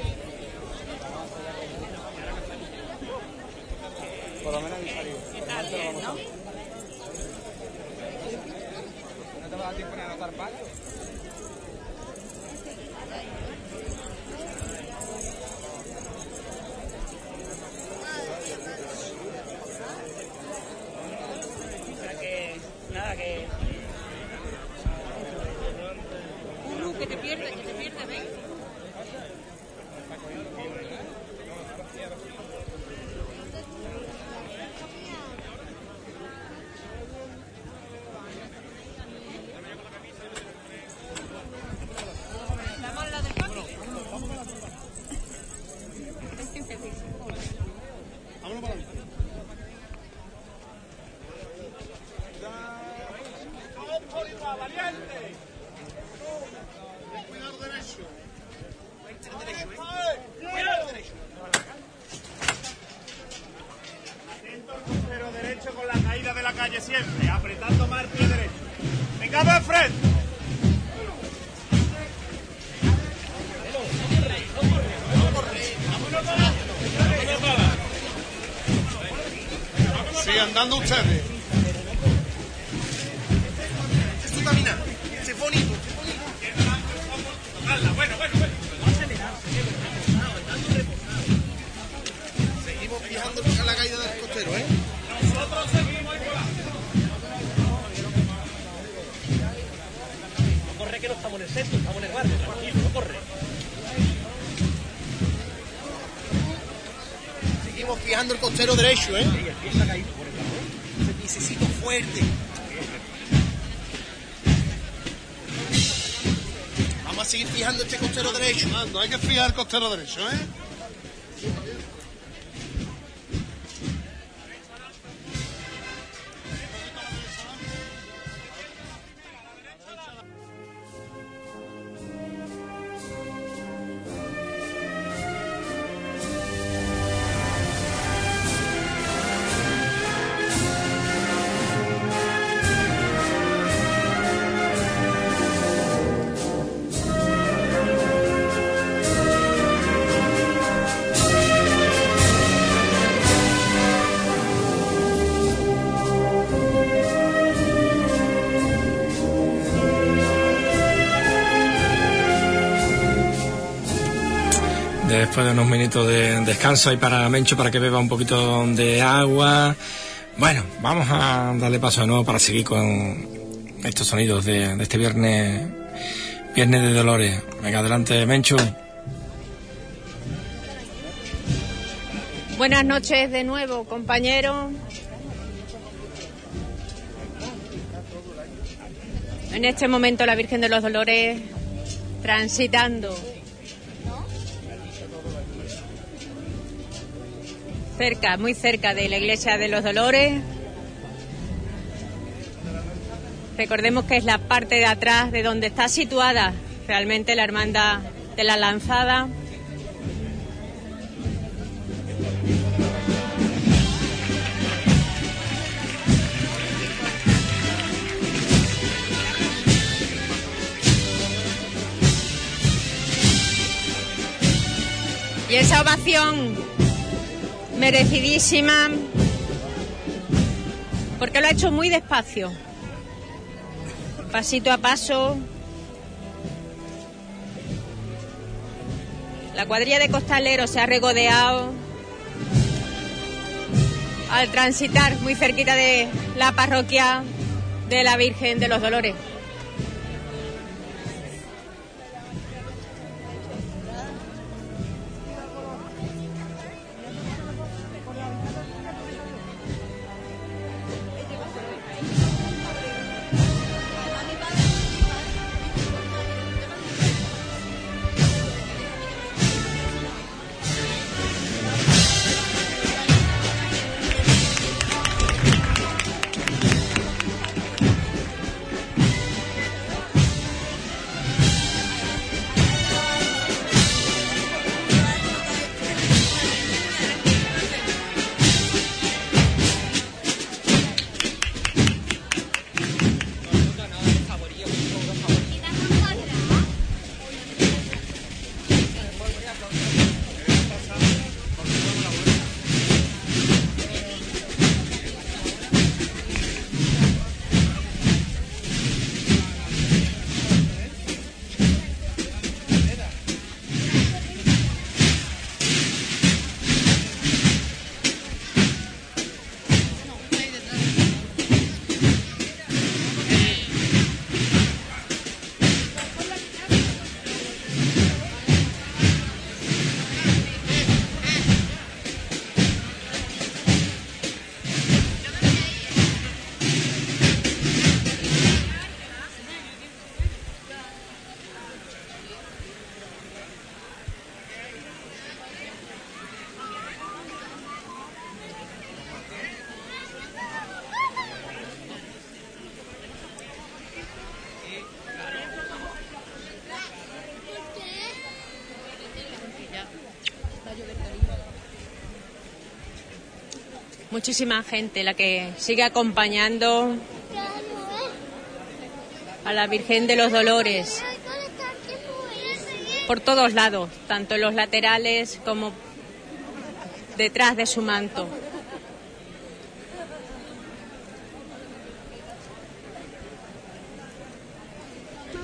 Cajón. Ese piececito fuerte. Vamos a seguir fijando este costero derecho. Ando, hay que fijar el costero derecho, ¿eh? Unos minutos de descanso ahí para Mencho para que beba un poquito de agua. Bueno, vamos a darle paso de nuevo para seguir con estos sonidos de, de este viernes, viernes de Dolores. Venga, adelante, Mencho. Buenas noches de nuevo, compañeros. En este momento la Virgen de los Dolores transitando cerca, muy cerca de la iglesia de los Dolores. Recordemos que es la parte de atrás de donde está situada realmente la hermandad de la lanzada. Y esa ovación merecidísima, porque lo ha hecho muy despacio, pasito a paso. La cuadrilla de costaleros se ha regodeado al transitar muy cerquita de la parroquia de la Virgen de los Dolores. Muchísima gente la que sigue acompañando a la Virgen de los Dolores por todos lados, tanto en los laterales como detrás de su manto.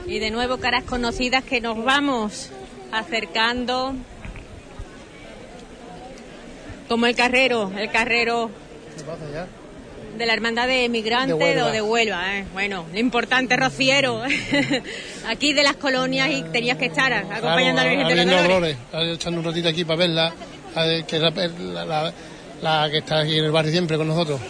Y de nuevo caras conocidas que nos vamos acercando como el carrero, el carrero de la hermandad de emigrantes De o de Huelva. ¿eh? Bueno, lo importante, Rociero, aquí de las colonias y tenías que estar acompañando a la Virgen de los Dolores. Dolores, echando un ratito aquí para verla, que es la, la- la- la que está aquí en el barrio siempre con nosotros.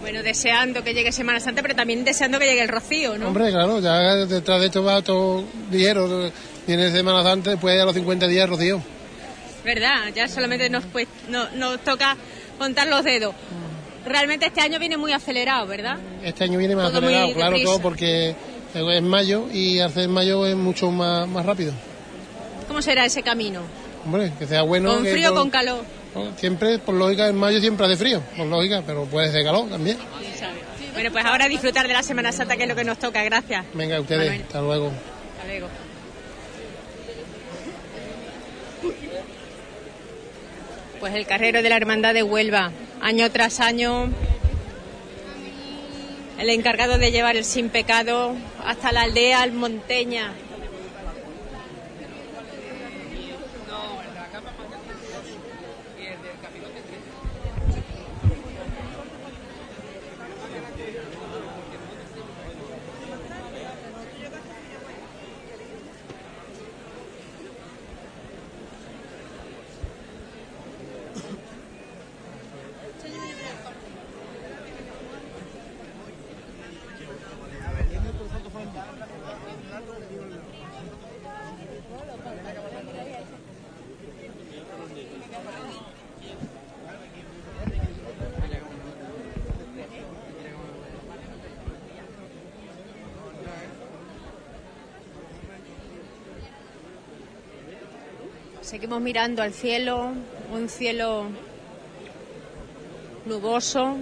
Bueno, deseando que llegue Semana Santa, pero también deseando que llegue el Rocío, ¿no? Hombre, claro, ya detrás de esto va todo ligero. Viene Semana Santa, después a los 50 días Rocío. ¿Verdad? Ya solamente nos, pues, no- nos toca contar los dedos. Realmente este año viene muy acelerado, ¿verdad? Este año viene más Todo acelerado, claro, deprisa. todo porque es mayo y hacer mayo es mucho más, más rápido. ¿Cómo será ese camino? Hombre, que sea bueno. ¿Con frío o con calor? Siempre, por lógica, en mayo siempre hace frío, por lógica, pero puede ser calor también. Bueno, pues ahora disfrutar de la Semana Santa, que es lo que nos toca. Gracias. Venga, ustedes, Manuel. hasta luego. Hasta luego. Pues el carrero de la Hermandad de Huelva, año tras año, el encargado de llevar el sin pecado hasta la aldea almonteña. Seguimos mirando al cielo, un cielo nuboso.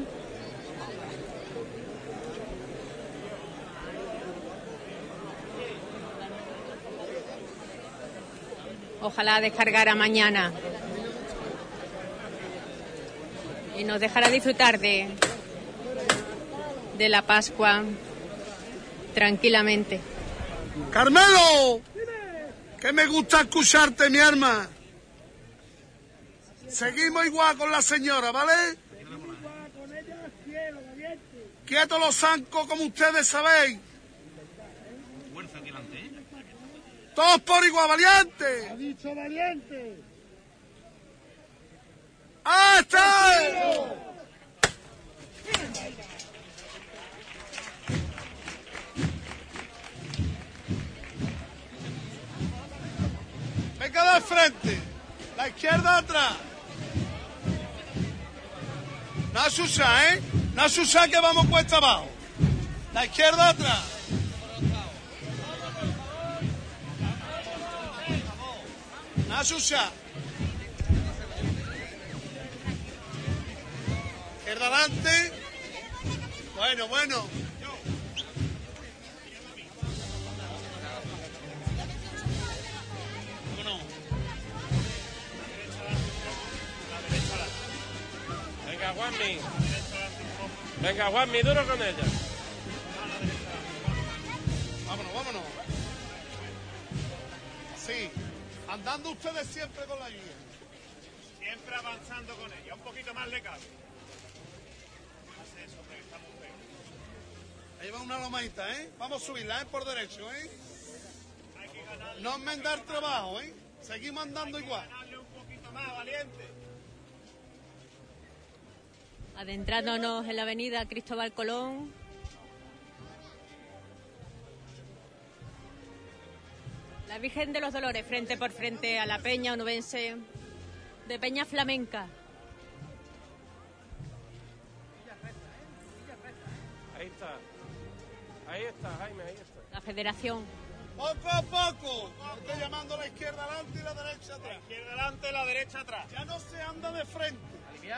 Ojalá descargara mañana y nos dejara disfrutar de, de la Pascua tranquilamente. Carmelo, que me gusta escucharte, mi arma. Seguimos igual con la señora, ¿vale? Quietos los zancos, como ustedes sabéis. Todos por igual, valiente. Ha dicho valiente. ¡Hasta! Venga de frente. La izquierda atrás. No ¿eh? No que vamos cuesta abajo. La izquierda atrás. No asusa. Izquierda adelante. Bueno, bueno. Venga, Juanmi. Venga, Juanmi, duro con ella. Vámonos, vámonos. Sí, andando ustedes siempre con la guía. Siempre avanzando con ella. Un poquito más le cabe. Hace eso, que está muy feo. Ahí va una lomadita, ¿eh? Vamos a subirla, ¿eh? Por derecho, ¿eh? No enmendar trabajo, ¿eh? Seguimos andando igual. Darle un poquito más, valiente. Adentrándonos en la avenida Cristóbal Colón. La Virgen de los Dolores, frente por frente a la Peña Onubense de Peña Flamenca. Ahí está. Ahí está, Jaime, ahí está. La Federación. Poco a poco. Estoy llamando a la izquierda adelante y la derecha atrás. La izquierda adelante, la derecha atrás. Ya no se anda de frente. Sí,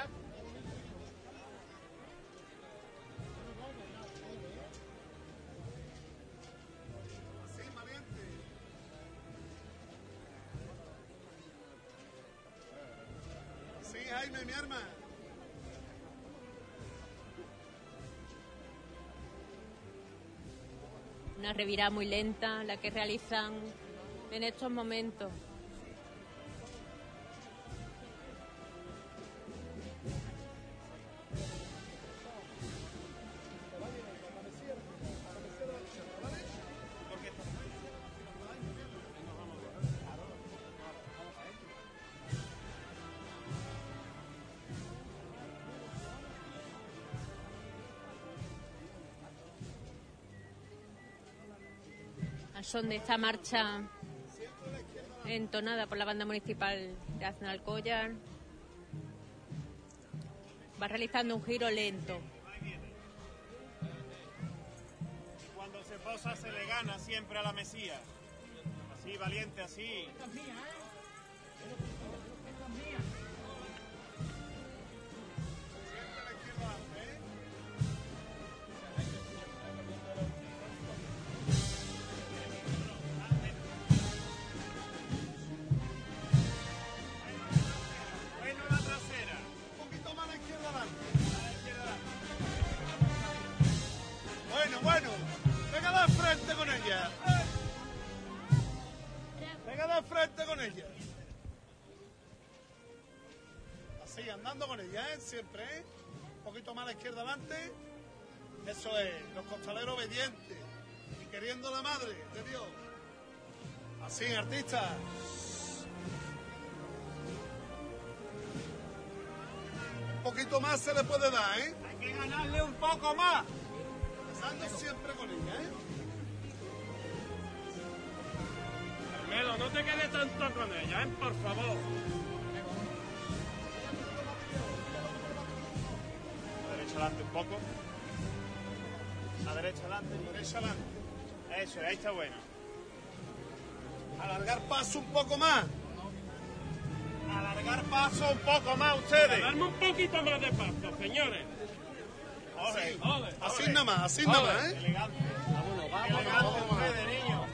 Mi arma. Una revirada muy lenta, la que realizan en estos momentos. Son de esta marcha entonada por la banda municipal de Aznalcóllar, va realizando un giro lento. Cuando se posa se le gana siempre a la Mesía. Así, valiente, así. Izquierda adelante. Eso es, los costaleros obedientes y queriendo la madre de Dios. Así, artista. Un poquito más se le puede dar, ¿eh? Hay que ganarle un poco más. Pasando siempre con ella, ¿eh? Carmelo, no te quedes tanto con ella, ¿eh? Por favor. Adelante un poco. La derecha adelante. Derecha adelante. Eso, ahí está bueno. Alargar paso un poco más. Alargar paso un poco más ustedes. Darme un poquito más de paso, señores. Ole, Así nada más, así nada más, ¿eh? Elegante. Elegante ustedes, niños.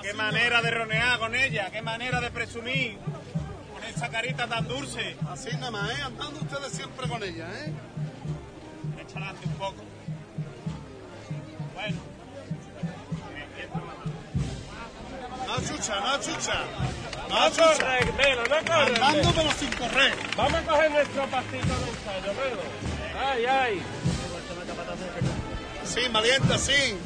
Qué manera de ronear con ella, qué manera de presumir. Con esa carita tan dulce. Así nada más, ¿eh? Andando ustedes siempre con ella, ¿eh? Adelante un poco. Bueno. No chucha, no chucha. No corre, Melo, no corre. Andando pero sin correr. Vamos a coger nuestro pastito de ensayo, Melo. Ay, ay. Sí, valiente, sí.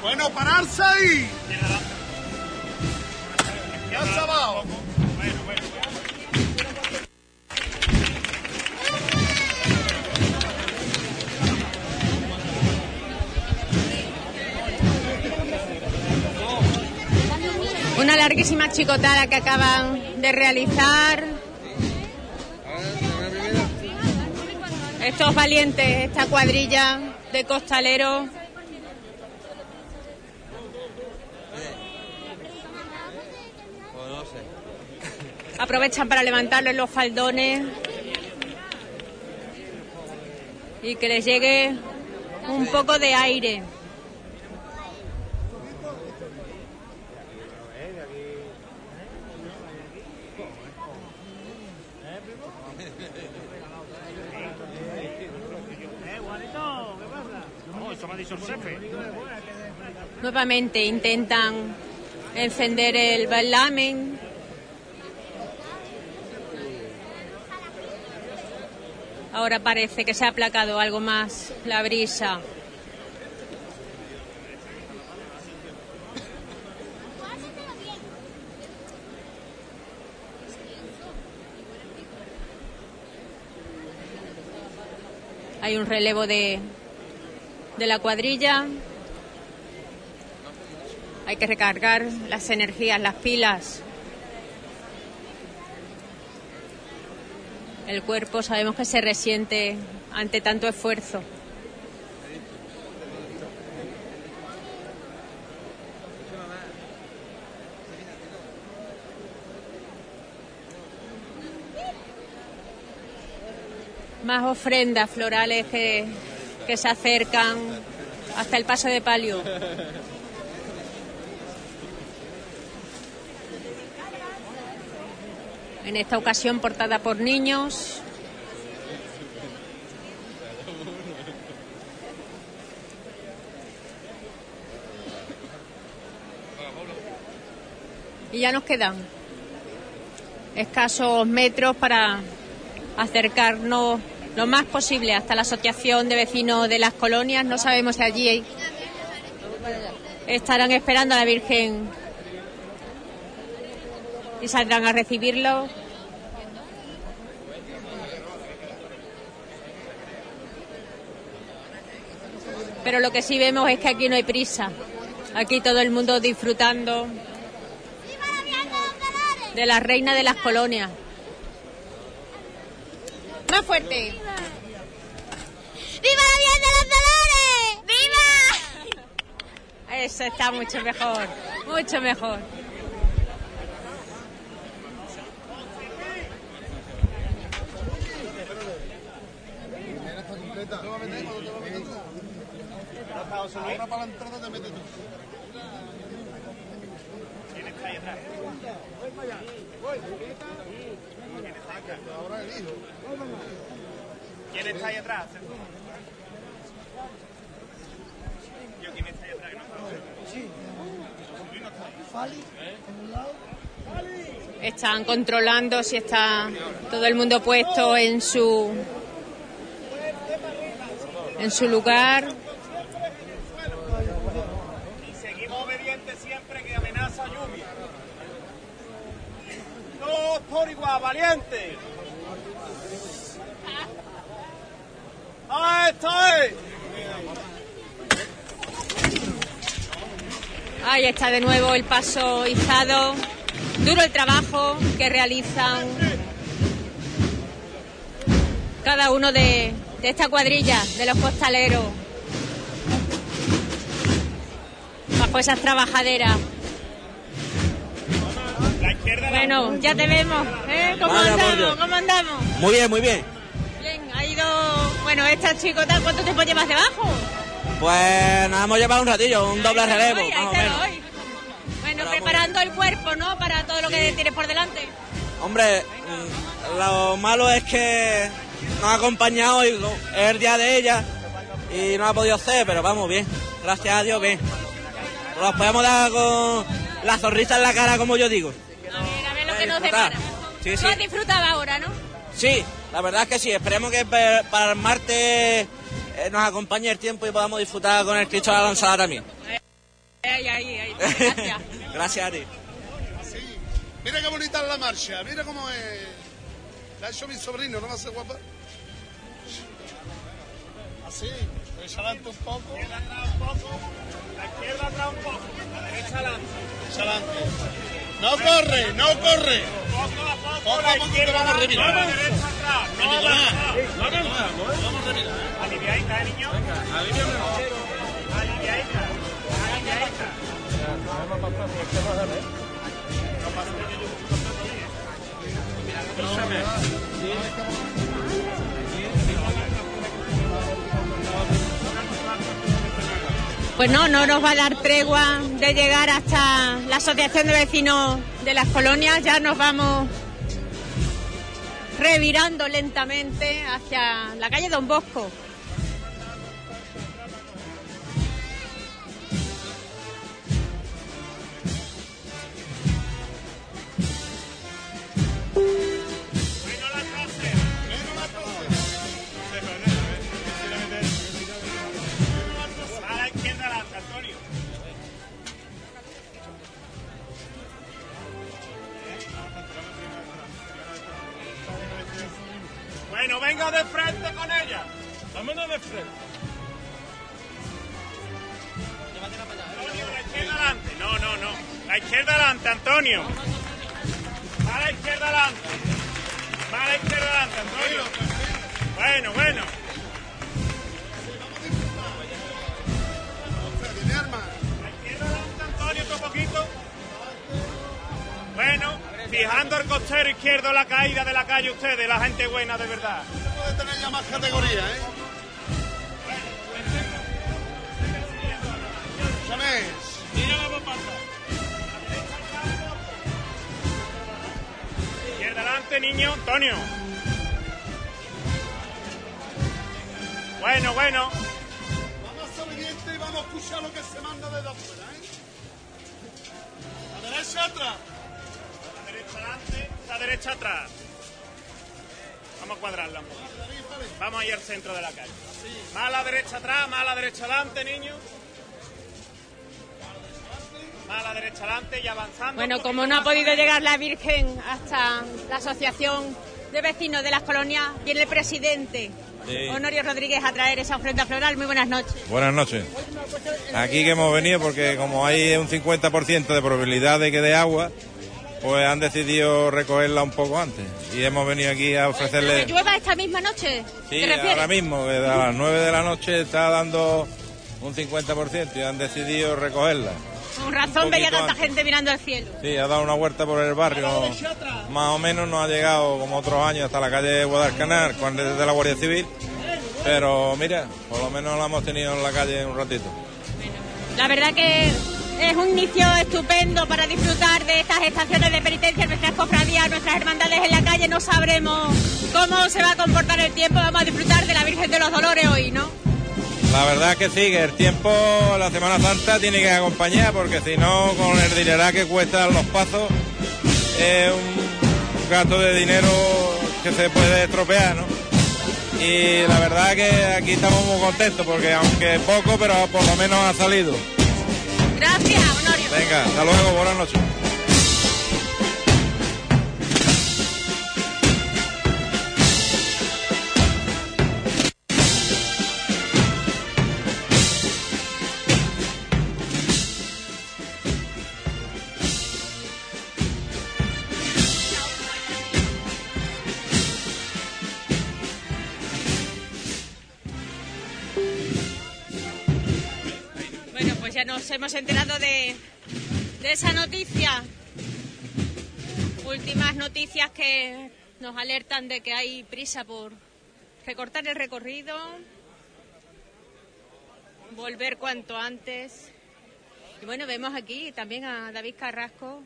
Bueno, pararse ahí. Abajo. Una larguísima chicotada que acaban de realizar. Estos valientes, esta cuadrilla de costaleros. Aprovechan para levantarles los faldones y que les llegue un poco de aire. Nuevamente intentan encender el balamen. Ahora parece que se ha aplacado algo más la brisa. Hay un relevo de, de la cuadrilla. Hay que recargar las energías, las pilas. El cuerpo sabemos que se resiente ante tanto esfuerzo. Más ofrendas florales que, se acercan hasta el paso de palio. En esta ocasión portada por niños. Y ya nos quedan escasos metros para acercarnos lo más posible hasta la Asociación de Vecinos de las Colonias. No sabemos si allí estarán esperando a la Virgen y saldrán a recibirlo. Pero lo que sí vemos es que aquí no hay prisa. Aquí todo el mundo disfrutando de la reina de las colonias. Más fuerte. ¡Viva la Virgen de los Dolores! ¡Viva! Eso está mucho mejor, mucho mejor. Ahora para la entrada te metes tú. ¿Quién está ahí atrás? Ahora el hijo. ¿Quién está ahí atrás? Yo, ¿quién está ahí atrás? no está? Están controlando si está todo el mundo puesto en su en su lugar. Y seguimos obedientes siempre que amenaza lluvia. Todos por igual, valiente. ¡Ahí estoy! Ahí está de nuevo el paso izado. Duro el trabajo que realizan cada uno de, de esta cuadrilla, de los costaleros. Bajo esas trabajaderas. Bueno, ya te vemos. ¿eh? ¿Cómo andamos? ¿Cómo andamos? Muy bien, muy bien. Bien, ha ido. Bueno, esta chicota, ¿cuánto tiempo llevas debajo? Pues nos hemos llevado un ratillo, un doble relevo. Voy, más o menos. Bueno, preparando el cuerpo, ¿no? Para todo lo que tienes por delante. Hombre, mm, lo malo es que nos ha acompañado y lo- es el día de ella y no ha podido hacer, pero vamos bien. Gracias a Dios, bien. Nos podemos dar con la sonrisa en la cara, como yo digo. A ver lo que nos disfrutar. depara. Sí, Tú has disfrutado ahora, ¿no? Sí, la verdad es que sí. Esperemos que para el martes eh, nos acompañe el tiempo y podamos disfrutar con el Cristo de la Lanzada también. Ahí, ahí, ahí. Gracias. Gracias a ti. Mira qué bonita es la marcha, mira cómo es. La ha hecho mi sobrino, ¿no va a ser guapa? Así, derecha adelante un poco. Izquierda atrás un poco. La izquierda atrás un poco. La derecha adelante. Derecha adelante. No corre, no corre. Poco a poco. Poco la a poco que izquierda vamos a revirar. La derecha atrás. No No, avanzar. no, no, no, vamos a revirar. ¿eh? Aliviadita, ¿eh, niño? Aliviadita. Aliviadita. Aliviadita. Pues no, no nos va a dar tregua de llegar hasta la Asociación de Vecinos de las Colonias. Ya nos vamos revirando lentamente hacia la calle Don Bosco. A venga de frente con ella. Vámonos de frente. Antonio, la izquierda adelante. No, no, no. La izquierda adelante, Antonio. A la izquierda adelante. A la izquierda adelante, Antonio. Bueno, bueno. Antonio, otro poquito. Bueno, fijando el costero izquierdo la caída de la calle ustedes, la gente buena de verdad. Puede tener ya más categoría, ¿eh? Escúchame. Izquierda adelante, niño. Antonio. Bueno, bueno. Vamos a y vamos a escuchar lo que se manda desde afuera, ¿eh? La derecha atrás. La derecha adelante, la derecha atrás. Vamos a cuadrarla un poquito. Vamos ahí al centro de la calle. Más a la derecha atrás, más a la derecha adelante, niño. Más a la derecha adelante y avanzando. Bueno, como no ha podido llegar la Virgen hasta la Asociación de Vecinos de las Colonias, viene el presidente, Sí. Honorio Rodríguez, a traer esa ofrenda floral. Muy buenas noches. Buenas noches. Aquí que hemos venido porque como hay un 50% de probabilidad de que dé agua, pues han decidido recogerla un poco antes. Y hemos venido aquí a ¿Que ofrecerle... llueva esta misma noche? Sí, ahora mismo, que a las 9 de la noche está dando un 50% y han decidido recogerla. Con razón veía tanta antes. gente mirando al cielo. Sí, ha dado una vuelta por el barrio. Más o menos no ha llegado como otros años hasta la calle Guadalcanar, cuando desde la Guardia Civil. Pero mira, por lo menos la hemos tenido en la calle un ratito. La verdad que es un inicio estupendo para disfrutar de estas estaciones de penitencia, nuestras cofradías, nuestras hermandades en la calle. No sabremos cómo se va a comportar el tiempo. Vamos a disfrutar de la Virgen de los Dolores hoy, ¿no? La verdad que sí, que el tiempo, la Semana Santa tiene que acompañar, porque si no, con el dinero que cuestan los pasos, es un gasto de dinero que se puede estropear, ¿no? Y la verdad que aquí estamos muy contentos, porque aunque poco, pero por lo menos ha salido. Gracias, Honorio. Venga, hasta luego, buenas noches. Hemos enterado de, de esa noticia. Últimas noticias que nos alertan de que hay prisa por recortar el recorrido, volver cuanto antes. Y bueno, vemos aquí también a David Carrasco,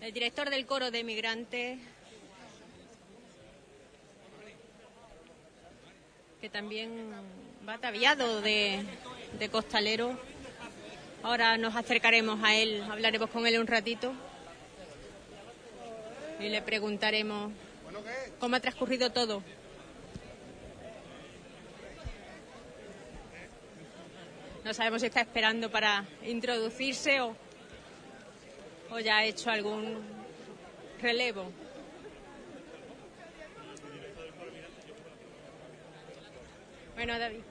el director del coro de migrantes, que también va ataviado de, de costalero. Ahora nos acercaremos a él, hablaremos con él un ratito y le preguntaremos cómo ha transcurrido todo. No sabemos si está esperando para introducirse o, o ya ha hecho algún relevo. Bueno, David.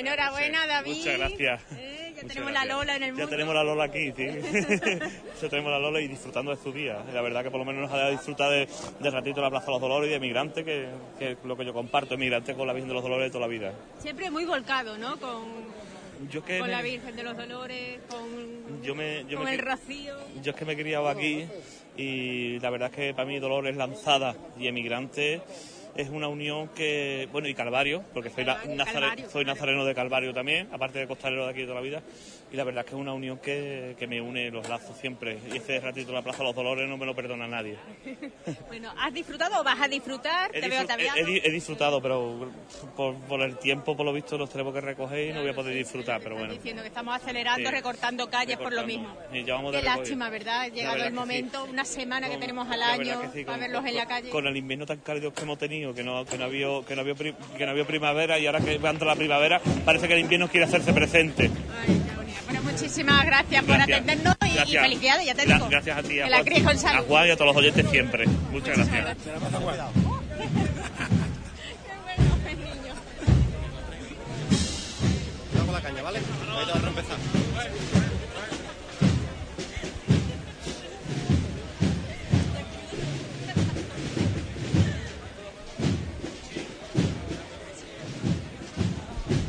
Enhorabuena, David. Muchas gracias. Eh, ya Muchas tenemos gracias. la Lola en el mundo. Ya tenemos la Lola aquí, sí. ya tenemos la Lola y disfrutando de su día. La verdad que por lo menos nos ha dado disfrutar de, de ratito la Plaza de los Dolores y de Migrante, que, que es lo que yo comparto, Migrante con la Virgen de los Dolores de toda la vida. Siempre muy volcado, ¿no? Con, Yo que con me- la Virgen de los Dolores, con, yo me, yo con me el rocío. Yo es que me he criado aquí y la verdad es que para mí Dolores Lanzada y Emigrante es una unión que, bueno, y Calvario, porque soy, la- nazare- Calvario, soy nazareno de Calvario también, aparte de costalero de aquí de toda la vida, y la verdad es que es una unión que, que me une los lazos siempre. Y ese ratito en la Plaza los Dolores no me lo perdona nadie. Bueno, ¿has disfrutado o vas a disfrutar? He, Te veo disfrut- ataviado. he- he he disfrutado, pero por, por el tiempo, por lo visto, los tenemos que recoger y no voy a poder disfrutar, pero bueno. Diciendo que estamos acelerando, Sí. recortando calles por lo Recortando. mismo. Y Qué lástima, ¿verdad? Llegado verdad el que sí. momento, una semana que tenemos al año sí, para con- verlos en la con- calle. Con el invierno tan cálido que hemos tenido, que no, que no, había, que no, había, que no había primavera y ahora que va a entrar la primavera, parece que el invierno quiere hacerse presente. Bueno, muchísimas gracias, por Gracias. atendernos y, y Gracias. felicidades, ya te Gra- digo. Gracias a ti, a Que la Juan, críes con a salud. Juan y a todos los oyentes siempre. Muchas gracias. Vamos la caña, ¿vale? Ahorita vamos a empezar.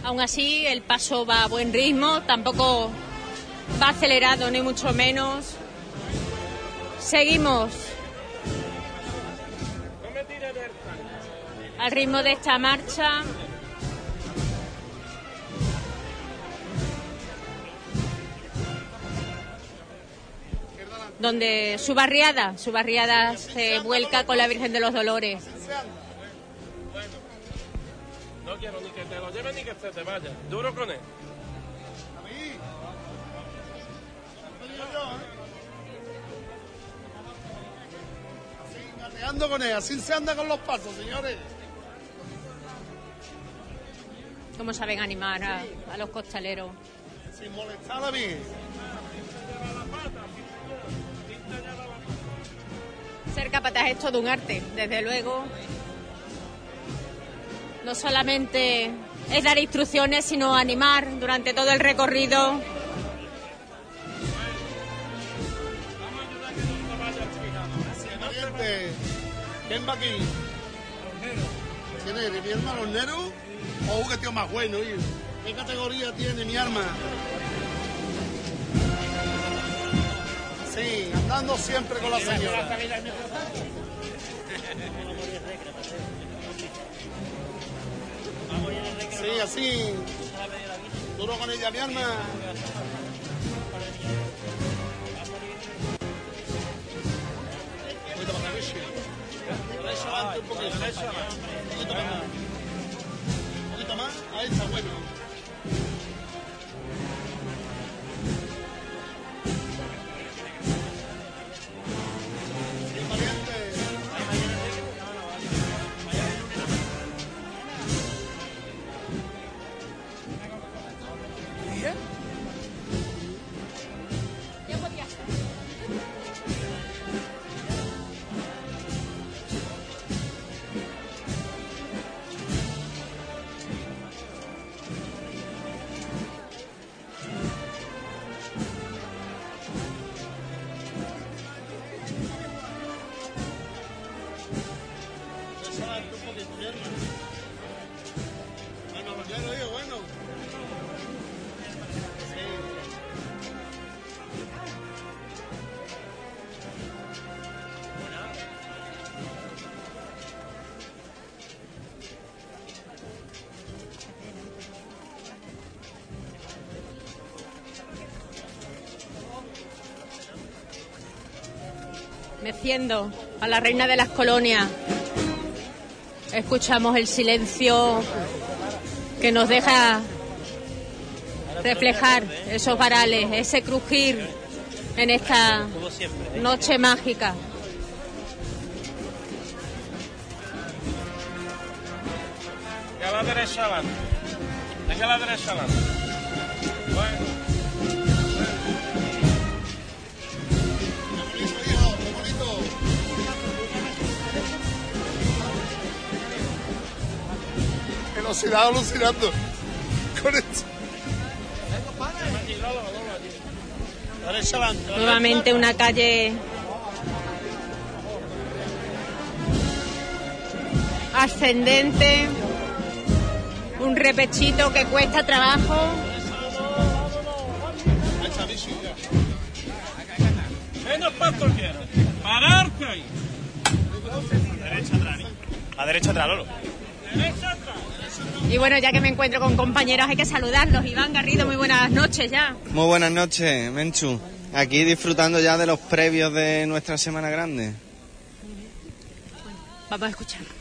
Aún así, el paso va a buen ritmo, tampoco va acelerado, ni mucho menos. Seguimos al ritmo de esta marcha. Donde su barriada, su barriada se vuelca con la Virgen de los Dolores. No quiero ni que te lo lleve ni que se te vaya. Duro con él. Así, gateando con él, así se anda con los pasos, señores. Cómo saben animar a, a los costaleros. Sin molestar a mí. Ser capataz es todo un arte, desde luego. No solamente es dar instrucciones, sino animar durante todo el recorrido. ¿Quién va aquí? ¿Quién eres? ¿Mi hermano Hornero? Oh, qué tío más bueno. ¿Qué categoría tiene mi arma? Sí, andando siempre con la señora. Sí, así. Duro con ella, mi arma. Un poquito más adelante. Un poquito más. Un poquito más. Ahí está, bueno. A la reina de las colonias. Escuchamos el silencio que nos deja reflejar esos varales, ese crujir en esta noche mágica. Velocidad alucinando. Con esto. Nuevamente una calle ascendente, un repechito que cuesta trabajo. Menos pasto quiero. Pararte ahí. Derecha atrás. A derecha atrás, Lolo. Derecha atrás. Y bueno, ya que me encuentro con compañeros hay que saludarlos. Iván Garrido, muy buenas noches ya. Muy buenas noches, Menchu. Aquí disfrutando ya de los previos de nuestra Semana Grande. Vamos a escuchar.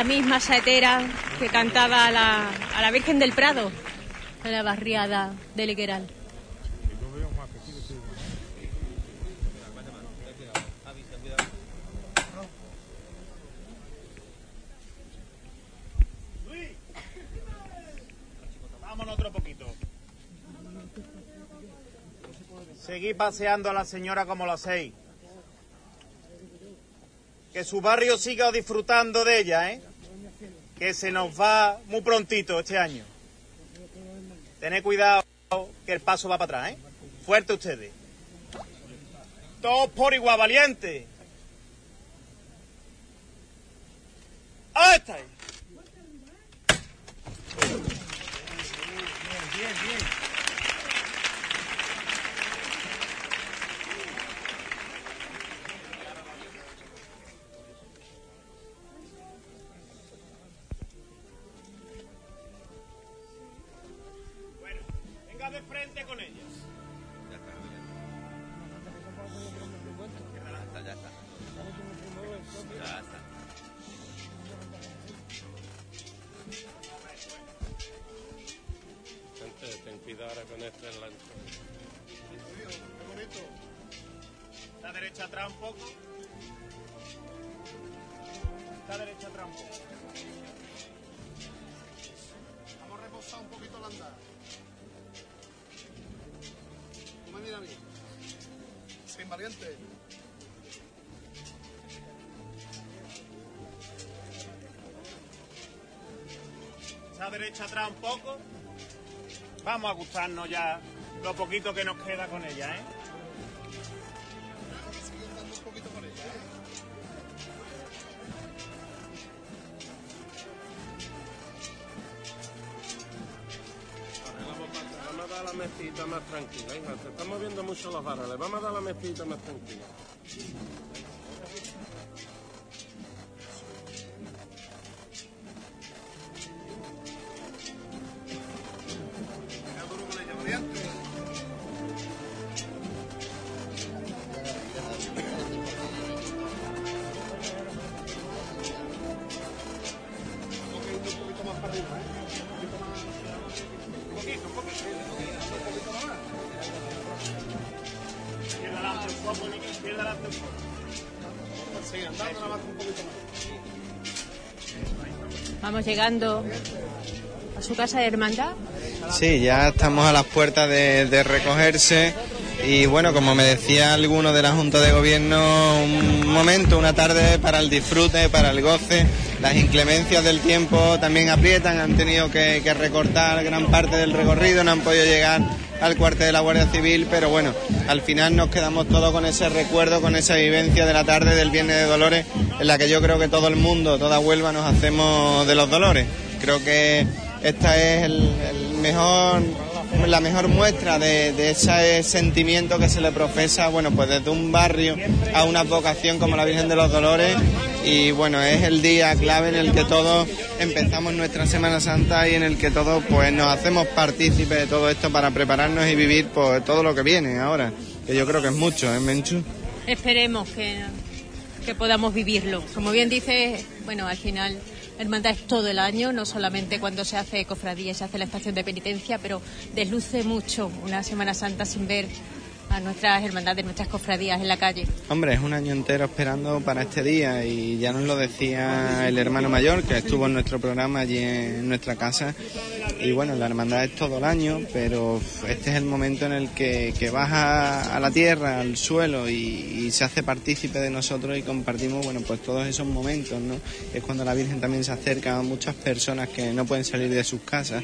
La misma saetera que cantaba a la, a la Virgen del Prado, en la barriada de Ligueral. Vámonos otro poquito. Seguí paseando a la señora como lo hacéis. Que su barrio siga disfrutando de ella, ¿eh? Que se nos va muy prontito este año. Tened cuidado que el paso va para atrás, ¿eh? Fuerte ustedes. Todos por igual, valiente. Vamos a gustarnos ya lo poquito que nos queda con ella, ¿eh? Vamos a dar la mesita más tranquila, hija. Se están moviendo mucho los varones. Vamos a dar la mesita más tranquila. Más. Vamos llegando a su casa de hermandad. Sí, ya estamos a las puertas de, de recogerse y bueno, como me decía alguno de la Junta de Gobierno, un momento, una tarde para el disfrute, para el goce. Las inclemencias del tiempo también aprietan, han tenido que, que recortar gran parte del recorrido, no han podido llegar al cuartel de la Guardia Civil, pero bueno, al final nos quedamos todos con ese recuerdo, con esa vivencia de la tarde del Viernes de Dolores, en la que yo creo que todo el mundo, toda Huelva nos hacemos de los dolores. Creo que esta es el, mejor la mejor muestra de, de ese sentimiento que se le profesa, bueno, pues desde un barrio a una vocación como la Virgen de los Dolores y bueno, es el día clave en el que todos empezamos nuestra Semana Santa y en el que todos pues nos hacemos partícipes de todo esto para prepararnos y vivir pues todo lo que viene ahora, que yo creo que es mucho, ¿eh, Menchu? Esperemos que, que podamos vivirlo. Como bien dice, bueno, al final hermandad es todo el año, no solamente cuando se hace cofradía se hace la estación de penitencia, pero desluce mucho una Semana Santa sin ver a nuestras hermandades, nuestras cofradías en la calle. Hombre, es un año entero esperando para este día y ya nos lo decía el hermano mayor que estuvo en nuestro programa allí en nuestra casa. Y bueno, la hermandad es todo el año, pero este es el momento en el que, que baja a la tierra, al suelo y, se hace partícipe de nosotros y compartimos, bueno, pues todos esos momentos, ¿no? Es cuando la Virgen también se acerca a muchas personas que no pueden salir de sus casas,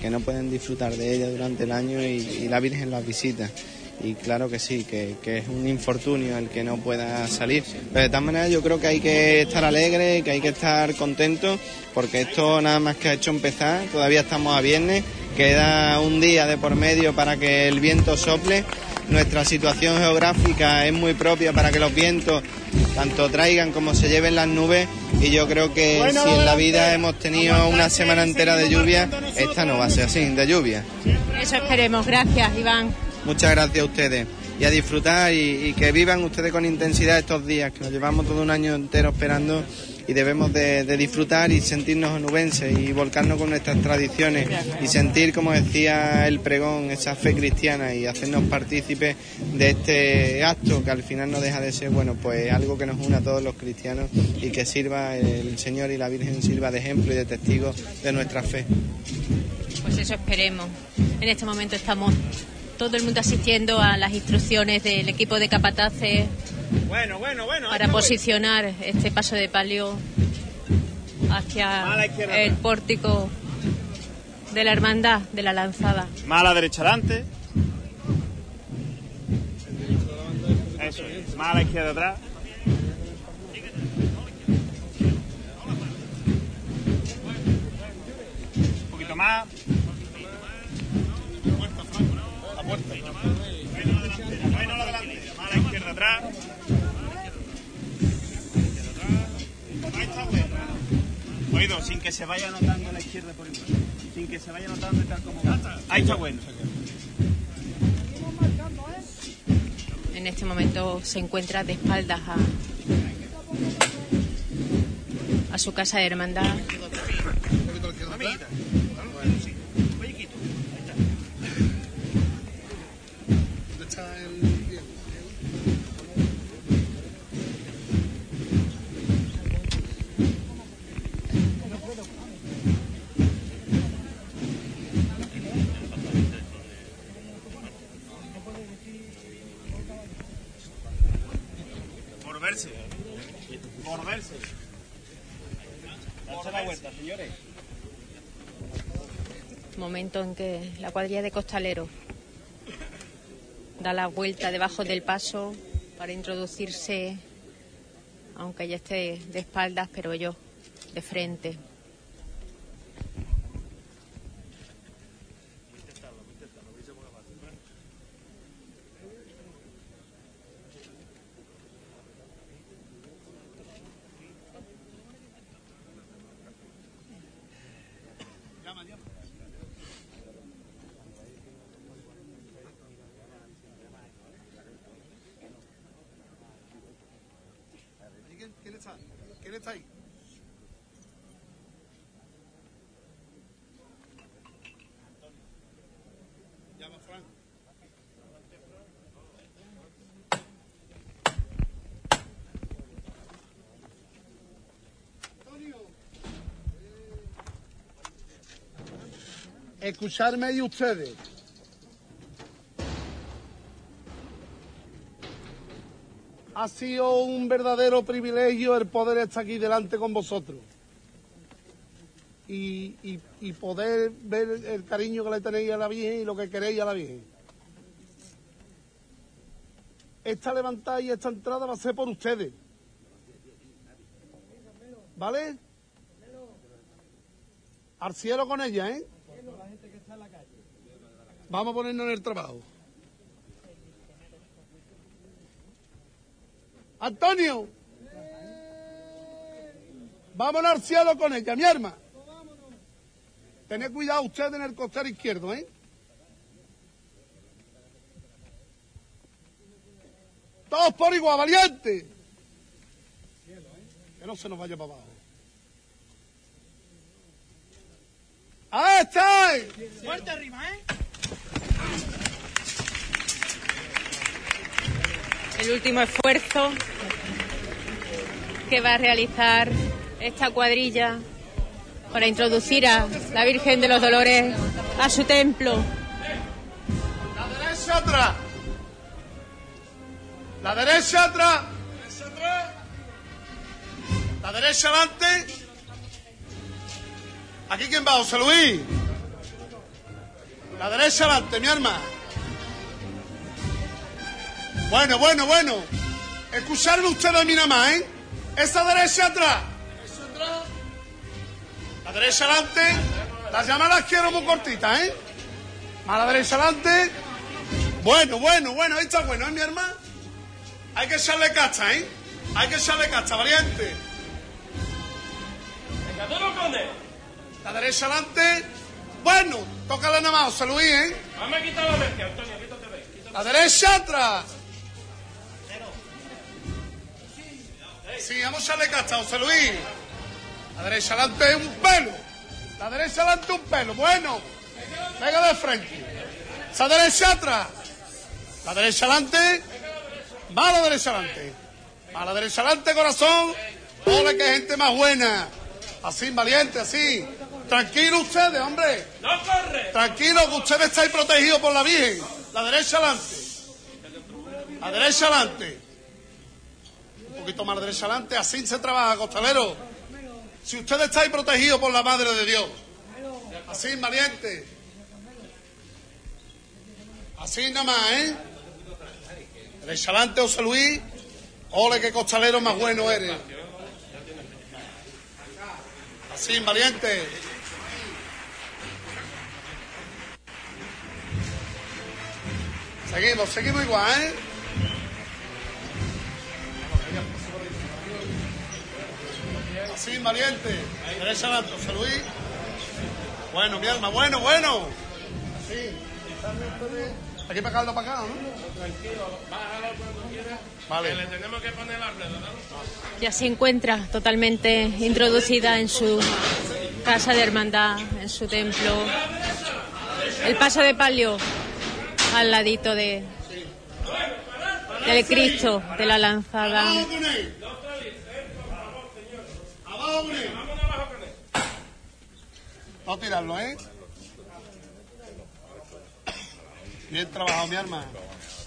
que no pueden disfrutar de ella durante el año y, y la Virgen las visita y claro que sí, que, que, es un infortunio el que no pueda salir. Pero de todas maneras yo creo que hay que estar alegre, que hay que estar contento, porque esto nada más que ha hecho empezar, todavía estamos a viernes, queda un día de por medio para que el viento sople. Nuestra situación geográfica es muy propia para que los vientos tanto traigan como se lleven las nubes y yo creo que Bueno, si en la vida hemos tenido una semana entera de lluvia, esta no va a ser así, de lluvia. Eso esperemos. Gracias, Iván. Muchas gracias a ustedes y a disfrutar y, que vivan ustedes con intensidad estos días, que nos llevamos todo un año entero esperando y debemos de, de disfrutar y sentirnos onubenses y volcarnos con nuestras tradiciones y sentir, como decía el pregón, esa fe cristiana y hacernos partícipes de este acto que al final no deja de ser, bueno, pues algo que nos une a todos los cristianos y que sirva el Señor y la Virgen sirva de ejemplo y de testigo de nuestra fe. Pues eso esperemos. En este momento estamos todo el mundo asistiendo a las instrucciones del equipo de capataces Bueno, bueno, bueno. para posicionar este paso de palio hacia el pórtico de la hermandad de la lanzada. Más a la derecha adelante. Eso es. Más a la izquierda atrás. Un poquito más. La puerta. Bueno, adelante. Más a la izquierda atrás. Ahí está bueno. Oído, sin que se vaya notando la izquierda por igual. Sin que se vaya notando tal como va. Ahí está bueno. En este momento se encuentra de espaldas a, a su casa de hermandad. Señores. Momento en que la cuadrilla de costaleros da la vuelta debajo del paso para introducirse, aunque ya esté de espaldas, pero yo de frente. ¿Quién, quién está? ¿Quién está ahí? Llama Frank. Escucharme ahí ustedes. Ha sido un verdadero privilegio el poder estar aquí delante con vosotros. Y, y- y poder ver el cariño que le tenéis a la Virgen y lo que queréis a la Virgen. Esta levantada y esta entrada va a ser por ustedes. ¿Vale? Al cielo con ella, ¿eh? Vamos a ponernos en el trabajo. Antonio. Vámonos al cielo con ella, mi arma. Tened cuidado usted en el costado izquierdo, ¿eh? Todos por igual, valiente. Que no se nos vaya para abajo. ¡Ahí está! Fuerte arriba, ¿eh? El último esfuerzo que va a realizar esta cuadrilla para introducir a la Virgen de los Dolores a su templo. La derecha atrás. La derecha atrás. La derecha adelante. Aquí quién va, José Luis. La derecha adelante, mi arma. Bueno, bueno, bueno. Escucharme ustedes a mí nada más, ¿eh? Esa derecha atrás. La derecha adelante. Las llamadas quiero muy cortitas, ¿eh? Más a la derecha adelante. Bueno, bueno, bueno, ahí está bueno, ¿eh, mi hermano? Hay que echarle casta, ¿eh? Hay que echarle casta, valiente. Venga, tú no. La derecha adelante. Bueno, tócale nada más, José Luis, ¿eh? Vamos a quitar la bestia, Antonio, quítate de La derecha atrás. Sí, vamos a echarle casta, José Luis. La derecha adelante un pelo. La derecha adelante un pelo. Bueno. Venga de frente. Esa derecha atrás. La derecha adelante. Va la derecha adelante. Va la derecha adelante, corazón. Ole, que gente más buena. Así, valiente, así. Tranquilo ustedes, hombre. ¡No corre! Tranquilo, que ustedes estáis protegidos por la Virgen. La derecha adelante. La derecha adelante. Un poquito más la derecha adelante. Así se trabaja, costalero. Si ustedes estáis protegidos por la Madre de Dios. Así, valiente. Así nada más, ¿eh? Derecha adelante, José Luis. Ole, qué costalero más bueno eres. Así, valiente. Seguimos, seguimos igual, ¿eh? Así, valiente. Derecha adelante, José Luis. Bueno, mi alma, bueno, bueno. Así. Aquí para acá, para acá, ¿no? Tranquilo, bájalo cuando quieras. Vale. Que le tenemos que poner la rueda, ¿no? Ya se encuentra totalmente introducida en su casa de hermandad, en su templo. El paso de palio al ladito de del Cristo de la lanzada. Abajo con él. Abajo con él. No tirarlo, ¿eh? Bien trabajado, mi arma.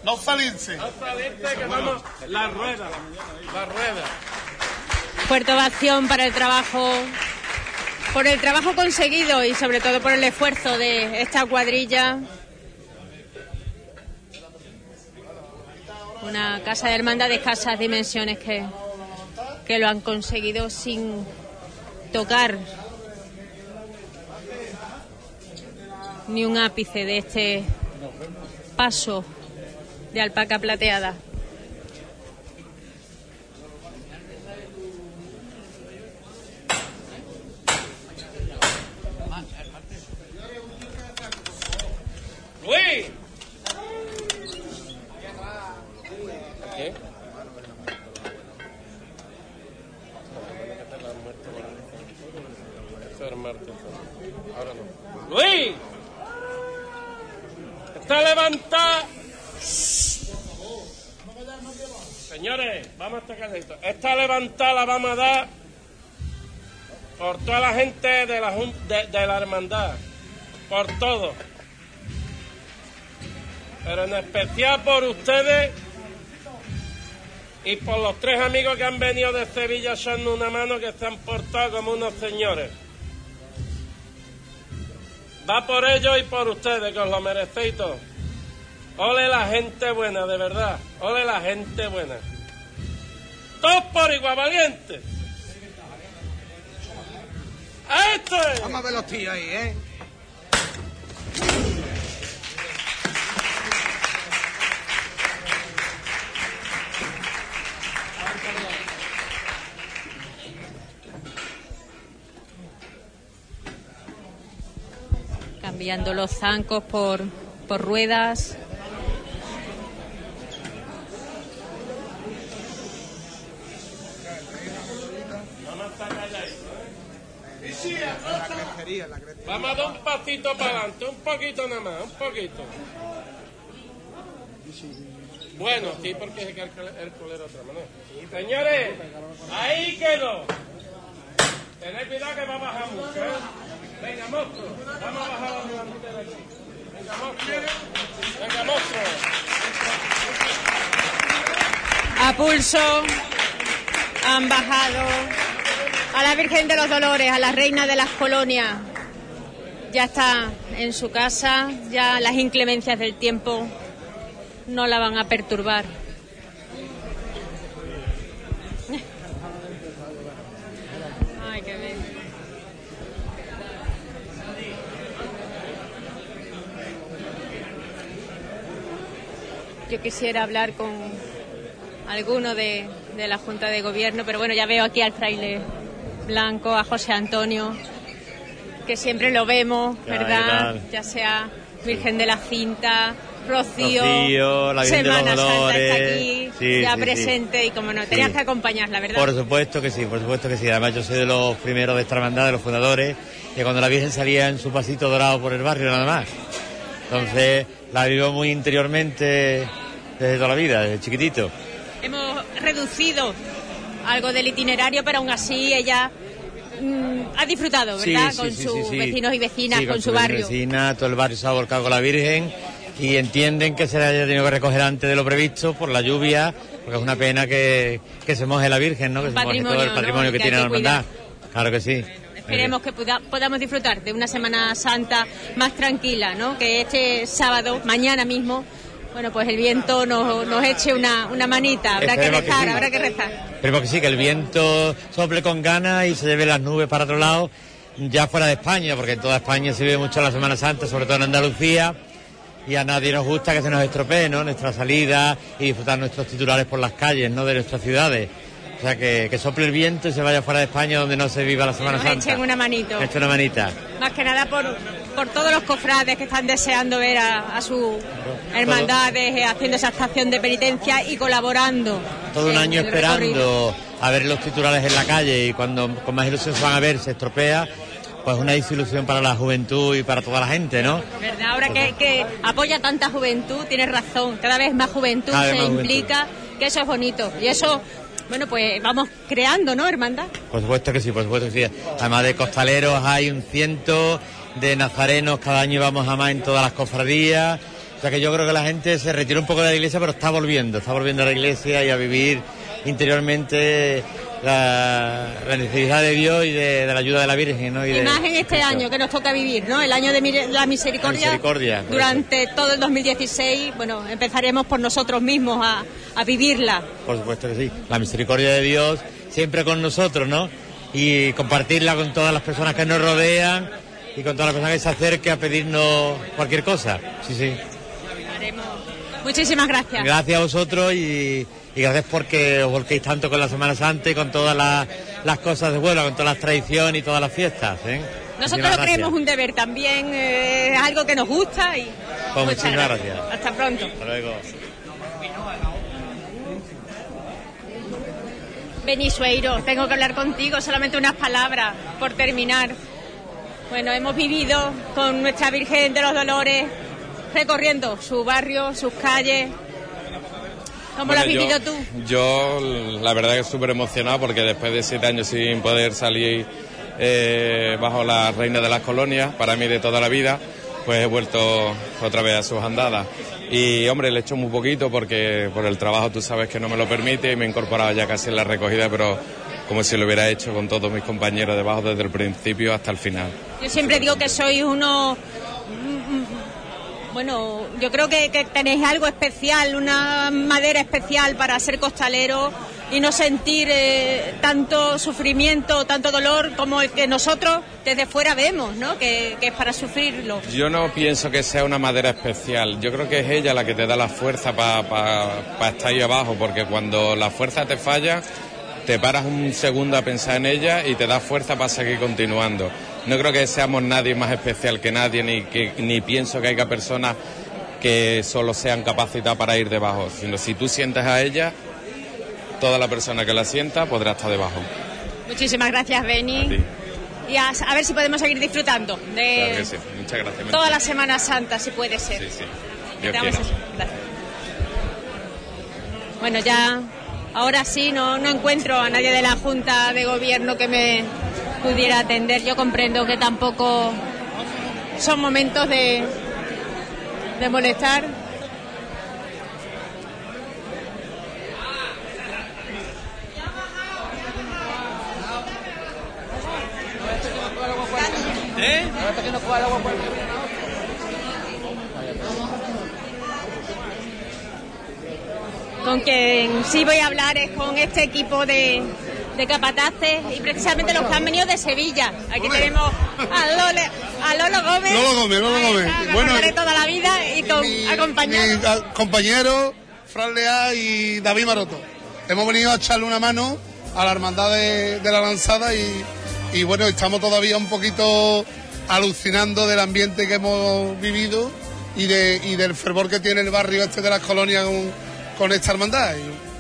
No salirse. No salirse, que vamos. La rueda, la rueda. Fuerte ovación para el trabajo, por el trabajo conseguido y sobre todo por el esfuerzo de esta cuadrilla. Una casa de hermandad de escasas dimensiones que, que lo han conseguido sin tocar ni un ápice de este paso de alpaca plateada. ¡Luis! Ahora no. ¡Luis! Está levantada. Señores, vamos a calladitos. Esta levantada la vamos a dar por toda la gente de la, de la hermandad. Por todo. Pero en especial por ustedes y por los tres amigos que han venido de Sevilla echando una mano que se han portado como unos señores. Va por ellos y por ustedes, que os lo merecéis todos. Ole la gente buena, de verdad. Ole la gente buena. Todos por igual, valiente. ¡Esto es! Vamos a ver los tíos ahí, ¿eh? Cambiando los zancos por, por ruedas. La crecería, la crecería. Vamos a dar un pasito para adelante, un poquito nada más, un poquito. Bueno, sí, porque es que el, de otra manera. Señores, ahí quedó. Tened cuidado que va a bajar mucho, ¿eh? Venga, monstruo, vamos a bajar la delantera de aquí. Venga, monstruo. Venga, monstruo. A pulso han bajado a la Virgen de los Dolores, a la Reina de las Colonias. Ya está en su casa, ya las inclemencias del tiempo no la van a perturbar. Ay, qué bien. Yo quisiera hablar con alguno de, de la Junta de Gobierno, pero bueno, ya veo aquí al fraile Blanco, a José Antonio, que siempre lo vemos, Ya, ¿qué ¿verdad? Ya sea Virgen de la Cinta, Rocío, Rocío, la Virgen de los Semana Santa está aquí, Sí, ya sí, sí. presente y como no, tenías que acompañarla, ¿verdad? Por supuesto que sí, por supuesto que sí. Además yo soy de los primeros de esta hermandad, de los fundadores, que cuando la Virgen salía en su pasito dorado por el barrio nada más. Entonces la vivo muy interiormente desde toda la vida, desde chiquitito. Hemos reducido algo del itinerario, pero aún así ella mm, ha disfrutado, ¿verdad? Sí, con sí, sus sí, vecinos y vecinas, Sí, con, su sus barrio. vecinas, todo el barrio se ha volcado con la Virgen y entienden que se la haya tenido que recoger antes de lo previsto por la lluvia, porque es una pena que, que se moje la Virgen, ¿no? Que se moje todo el ¿no? patrimonio que, tiene la hermandad. Claro que sí. Esperemos que podamos disfrutar de una Semana Santa más tranquila, ¿no? Que este sábado, mañana mismo, bueno, pues el viento nos, nos eche una, una manita. Habrá que Esperemos que rezar, sí. habrá que rezar. Esperemos que sí, que el viento sople con ganas y se lleve las nubes para otro lado, ya fuera de España, porque en toda España se vive mucho la Semana Santa, sobre todo en Andalucía, y a nadie nos gusta que se nos estropee, ¿no? Nuestra salida y disfrutar nuestros titulares por las calles, ¿no? De nuestras ciudades. O sea, que, que sople el viento y se vaya fuera de España donde no se viva la Semana Nos Santa. echen una manito. Eche una manita. Más que nada por, por todos los cofrades que están deseando ver a, a sus hermandades eh, haciendo esa estación de penitencia y colaborando. Todo un año esperando a ver los titulares en la calle y cuando con más ilusión se van a ver se estropea, pues una desilusión para la juventud y para toda la gente, ¿no? ¿Verdad? Ahora que, que apoya tanta juventud, tienes razón. Cada vez más juventud Cada se más juventud. implica, que eso es bonito. Y eso, bueno, pues vamos creando, ¿no, hermandad? Por supuesto que sí, por supuesto que sí. Además de costaleros hay un ciento, de nazarenos cada año vamos a más en todas las cofradías. O sea que yo creo que la gente se retiró un poco de la iglesia, pero está volviendo, está volviendo a la iglesia y a vivir interiormente la, la necesidad de Dios y de, de la ayuda de la Virgen, ¿no? Y de- más en este Cristo. año que nos toca vivir, ¿no? El año de mi- la misericordia. La misericordia. Durante todo el 2016, bueno, empezaremos por nosotros mismos a, a vivirla. Por supuesto que sí. La misericordia de Dios siempre con nosotros, ¿no? Y compartirla con todas las personas que nos rodean y con todas las personas que se acerquen a pedirnos cualquier cosa. Sí, sí. Muchísimas gracias. Gracias a vosotros y, y gracias porque os volquéis tanto con la Semana Santa y con todas las, las cosas de Huelva, con todas las tradiciones y todas las fiestas. ¿eh? Nosotros lo gracias. creemos un deber también, eh, es algo que nos gusta y Pues muchas muchísimas gracias. Hasta pronto. Hasta luego. Benisueiro, tengo que hablar contigo, solamente unas palabras por terminar. Bueno, hemos vivido con nuestra Virgen de los Dolores recorriendo su barrio, sus calles. ¿Cómo lo has Bueno, vivido yo- tú? Yo, la verdad, que súper emocionado porque después de siete años sin poder salir eh, bajo la reina de las colonias, para mí de toda la vida, pues he vuelto otra vez a sus andadas. Y, hombre, le he hecho muy poquito porque por el trabajo tú sabes que no me lo permite y me he incorporado ya casi en la recogida, pero como si lo hubiera hecho con todos mis compañeros debajo desde el principio hasta el final. Yo siempre digo que sois uno... Bueno, yo creo que, que tenéis algo especial, una madera especial para ser costalero y no sentir eh, tanto sufrimiento, tanto dolor como el que nosotros desde fuera vemos, ¿no? Que, es para sufrirlo. Yo no pienso que sea una madera especial. Yo creo que es ella la que te da la fuerza para estar ahí abajo, porque cuando la fuerza te falla, te paras un segundo a pensar en ella y te da fuerza para seguir continuando. No creo que seamos nadie más especial que nadie, ni, que, ni pienso que haya personas que solo sean capacitadas para ir debajo, sino si tú sientes a ella, toda la persona que la sienta podrá estar debajo. Muchísimas gracias, Beni. Y a, a ver si podemos seguir disfrutando de Claro que sí. Muchas gracias. toda la Semana Santa, si puede ser. Sí, sí. Dios. Gracias. Bueno, ya ahora sí no, no encuentro a nadie de la Junta de Gobierno que me pudiera atender. Yo comprendo que tampoco son momentos de, de molestar. ¿Eh? Con quien sí voy a hablar es con este equipo de, de capataces y precisamente los que han venido de Sevilla. Aquí tenemos a, Lole, a Lolo Gómez. Lolo Gómez, Lolo Gómez. Bueno, de toda la vida y con acompañado. mi a- compañero Fran Leá y David Maroto. Hemos venido a echarle una mano a la hermandad de, de la lanzada y, y bueno, estamos todavía un poquito alucinando del ambiente que hemos vivido y, de, y del fervor que tiene el barrio este de las colonias con, con esta hermandad. Y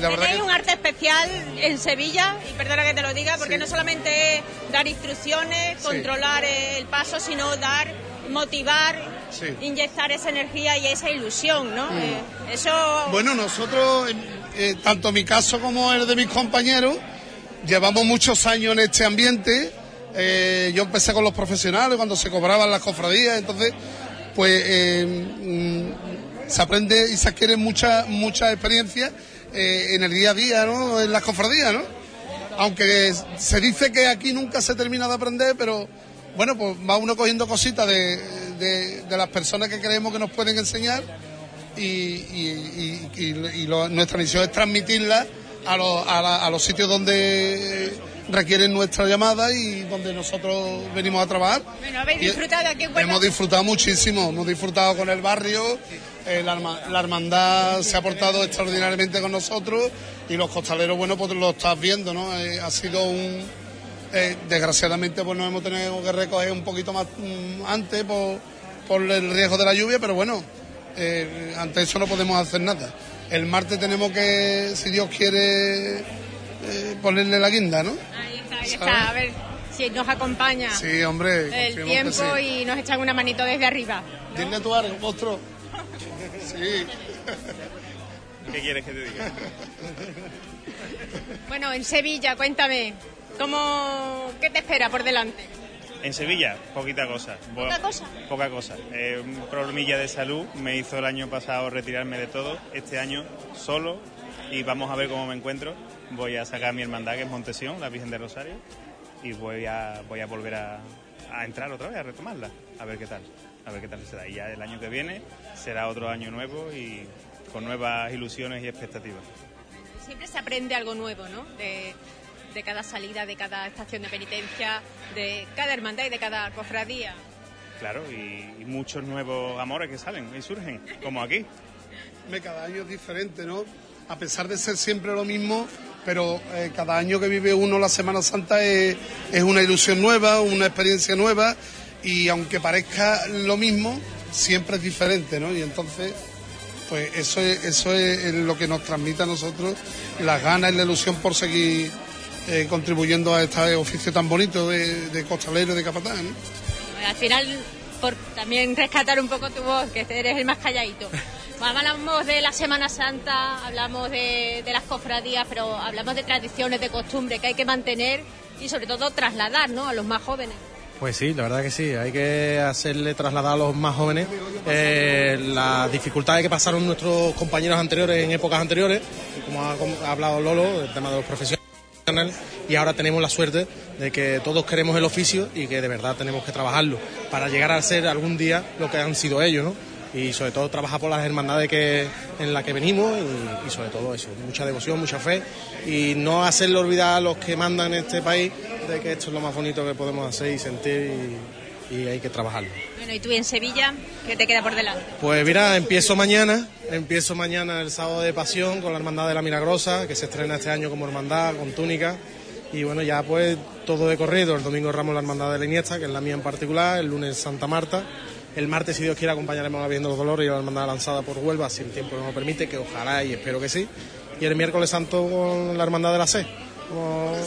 la verdad Tenéis que un arte especial en Sevilla, y perdona que te lo diga, porque no solamente es dar instrucciones, controlar el paso, sino dar, motivar, Sí. inyectar esa energía y esa ilusión, ¿no? Mm. Eh, eso... Bueno, nosotros, eh, tanto mi caso como el de mis compañeros, llevamos muchos años en este ambiente. Eh, yo empecé con los profesionales cuando se cobraban las cofradías, entonces, pues eh, mm, se aprende y se adquiere mucha, mucha experiencia eh, en el día a día, ¿no? En las cofradías, ¿no? Aunque se dice que aquí nunca se termina de aprender, pero bueno, pues va uno cogiendo cositas de, de- de las personas que creemos que nos pueden enseñar y, y- y- y- y lo- nuestra misión es transmitirla a, los- a la- a los sitios donde requieren nuestra llamada y donde nosotros venimos a trabajar. Bueno, habéis disfrutado aquí en Huelva. Hemos disfrutado muchísimo, hemos disfrutado con el barrio, eh, la, la hermandad se ha portado extraordinariamente con nosotros y los costaleros, bueno, pues lo estás viendo, ¿no? Eh, ha sido un... eh, desgraciadamente pues nos hemos tenido que recoger un poquito más mm, antes por, por el riesgo de la lluvia, pero bueno, eh, ante eso no podemos hacer nada. El martes tenemos que, si Dios quiere, ponerle la guinda, ¿no? Ahí está, ahí ¿Sabes? está, a ver si nos acompaña Sí, hombre. el tiempo sí. y nos echan una manito desde arriba. Dile tú algo, monstruo. Sí. ¿Qué quieres que te diga? Bueno, en Sevilla, cuéntame, ¿cómo, ¿qué te espera por delante? En Sevilla, poquita cosa. ¿Poca cosa? Poca cosa. Eh, un problemilla de salud me hizo el año pasado retirarme de todo. Este año solo y vamos a ver cómo me encuentro. Voy a sacar mi hermandad que es Montesión, la Virgen de Rosario, y voy a, voy a volver a, a entrar otra vez, a retomarla, a ver qué tal. A ver qué tal se da. Y ya el año que viene será otro año nuevo y con nuevas ilusiones y expectativas. Siempre se aprende algo nuevo, ¿no? De, de cada salida, de cada estación de penitencia, de cada hermandad y de cada cofradía. Claro, y, y muchos nuevos amores que salen y surgen, como aquí. Cada año es diferente, ¿no? A pesar de ser siempre lo mismo, pero eh, cada año que vive uno la Semana Santa es, es una ilusión nueva, una experiencia nueva, y aunque parezca lo mismo, siempre es diferente, ¿no? Y entonces, pues eso es, eso es lo que nos transmite a nosotros las ganas y la ilusión por seguir eh, contribuyendo a este oficio tan bonito de, de costalero y de capatán, ¿no? Al final, por también rescatar un poco tu voz, que eres el más calladito. Hablamos de la Semana Santa, hablamos de, de las cofradías, pero hablamos de tradiciones, de costumbres que hay que mantener y sobre todo trasladar ¿no? a los más jóvenes. Pues sí, la verdad que sí, hay que hacerle trasladar a los más jóvenes eh, las dificultades que pasaron nuestros compañeros anteriores en épocas anteriores, como ha, como ha hablado Lolo, el tema de los profesionales, y ahora tenemos la suerte de que todos queremos el oficio y que de verdad tenemos que trabajarlo para llegar a ser algún día lo que han sido ellos, ¿no? Y sobre todo trabajar por las hermandades que, en las que venimos y, y sobre todo eso, mucha devoción, mucha fe y no hacerle olvidar a los que mandan en este país de que esto es lo más bonito que podemos hacer y sentir y, y hay que trabajarlo. Bueno, y tú en Sevilla, ¿qué te queda por delante? Pues mira, empiezo mañana, empiezo mañana el sábado de pasión con la Hermandad de la Milagrosa, que se estrena este año como hermandad, con túnica. Y bueno, ya pues todo de corrido. El domingo Ramos la Hermandad de la Iniesta, que es la mía en particular, el lunes Santa Marta. El martes, si Dios quiere, acompañaremos a de los Dolores y a la Hermandad lanzada por Huelva, si el tiempo nos lo permite, que ojalá y espero que sí. Y el miércoles santo con la Hermandad de la C.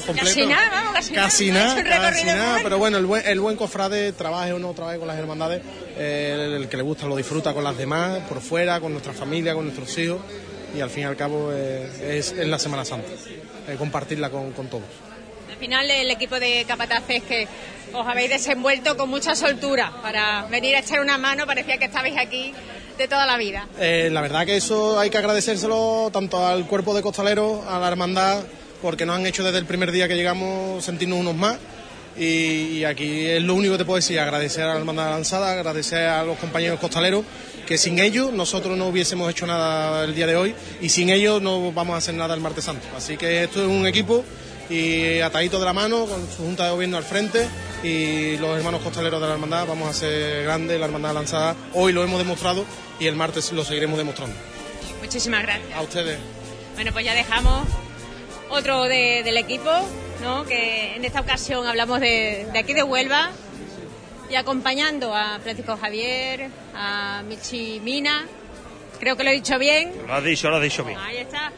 completo. Casi nada, vamos, casi, Casi nada. casi nada, bueno. pero bueno, el buen, el buen cofrade trabaje uno otra vez con las hermandades, eh, el, el que le gusta lo disfruta con las demás, por fuera, con nuestra familia, con nuestros hijos, y al fin y al cabo eh, es, es la Semana Santa, eh, compartirla con, con todos. Al final el equipo de capataces que os habéis desenvuelto con mucha soltura para venir a echar una mano, parecía que estabais aquí de toda la vida. Eh, la verdad que eso hay que agradecérselo tanto al cuerpo de costaleros, a la hermandad, porque nos han hecho desde el primer día que llegamos sentirnos unos más. Y, y aquí es lo único que te puedo decir, agradecer a la hermandad lanzada, agradecer a los compañeros costaleros, que sin ellos nosotros no hubiésemos hecho nada el día de hoy y sin ellos no vamos a hacer nada el martes santo. Así que esto es un equipo y atadito de la mano, con su junta de gobierno al frente y los hermanos costaleros de la hermandad, vamos a hacer grande la hermandad lanzada. Hoy lo hemos demostrado y el martes lo seguiremos demostrando. Muchísimas gracias. A ustedes. Bueno, pues ya dejamos otro de- del equipo, ¿no? que en esta ocasión hablamos de, de aquí de Huelva, y acompañando a Francisco Javier, a Michi Mina. Creo que lo he dicho bien. Lo has dicho, lo has dicho bien. Ahí está.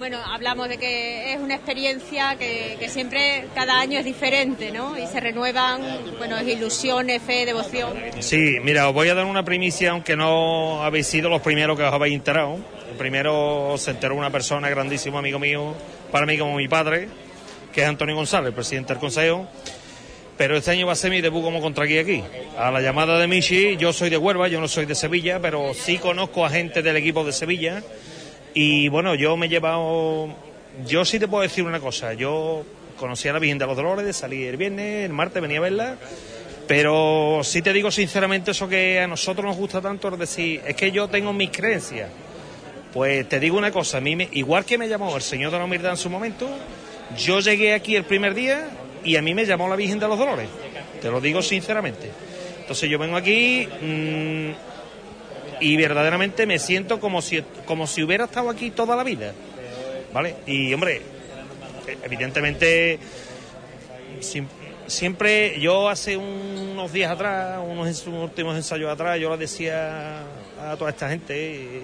Bueno, hablamos de que es una experiencia que, que siempre, cada año es diferente, ¿no? Y se renuevan, bueno, ilusiones, fe, devoción. Sí, mira, os voy a dar una primicia, aunque no habéis sido los primeros que os habéis enterado. El primero se enteró una persona, grandísimo amigo mío, para mí como mi padre, que es Antonio González, presidente del Consejo. Pero este año va a ser mi debut como contra aquí. A la llamada de Michi, yo soy de Huelva, yo no soy de Sevilla, pero sí conozco a gente del equipo de Sevilla. Y bueno, yo me he llevado. Yo sí te puedo decir una cosa. Yo conocí a la Virgen de los Dolores, salí el viernes, el martes venía a verla. Pero sí te digo sinceramente eso que a nosotros nos gusta tanto, es decir, es que yo tengo mis creencias. Pues te digo una cosa, a mí me- igual que me llamó el Señor de la Humildad en su momento, yo llegué aquí el primer día y a mí me llamó la Virgen de los Dolores. Te lo digo sinceramente. Entonces yo vengo aquí mm, y verdaderamente me siento como si, como si hubiera estado aquí toda la vida. ¿Vale? Y hombre, evidentemente siempre yo hace unos días atrás, unos últimos ensayos atrás, yo le decía a toda esta gente, eh,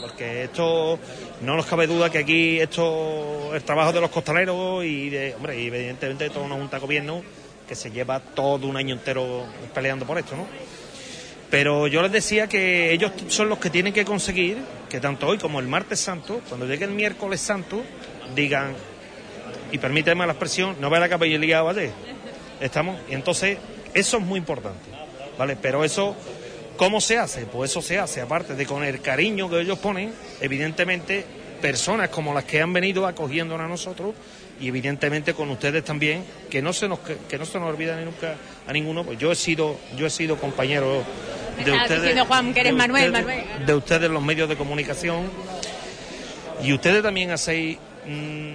porque esto no nos cabe duda que aquí esto el trabajo de los costaleros y de, hombre, y evidentemente de toda una junta de gobierno que se lleva todo un año entero peleando por esto, ¿no? Pero yo les decía que ellos son los que tienen que conseguir que tanto hoy como el martes santo, cuando llegue el miércoles santo, digan, y permíteme la expresión, no vea la liado ayer. ¿Estamos? Y entonces, eso es muy importante, ¿vale? Pero eso, ¿cómo se hace? Pues eso se hace, aparte de con el cariño que ellos ponen, evidentemente, personas como las que han venido acogiéndonos a nosotros, y evidentemente con ustedes también, que no se nos, que, no se nos olvida ni nunca a ninguno, pues yo he sido, yo he sido compañero de ustedes. diciendo, Juan, que eres de Manuel, ustedes- Manuel. de ustedes los medios de comunicación y ustedes también hacéis mm,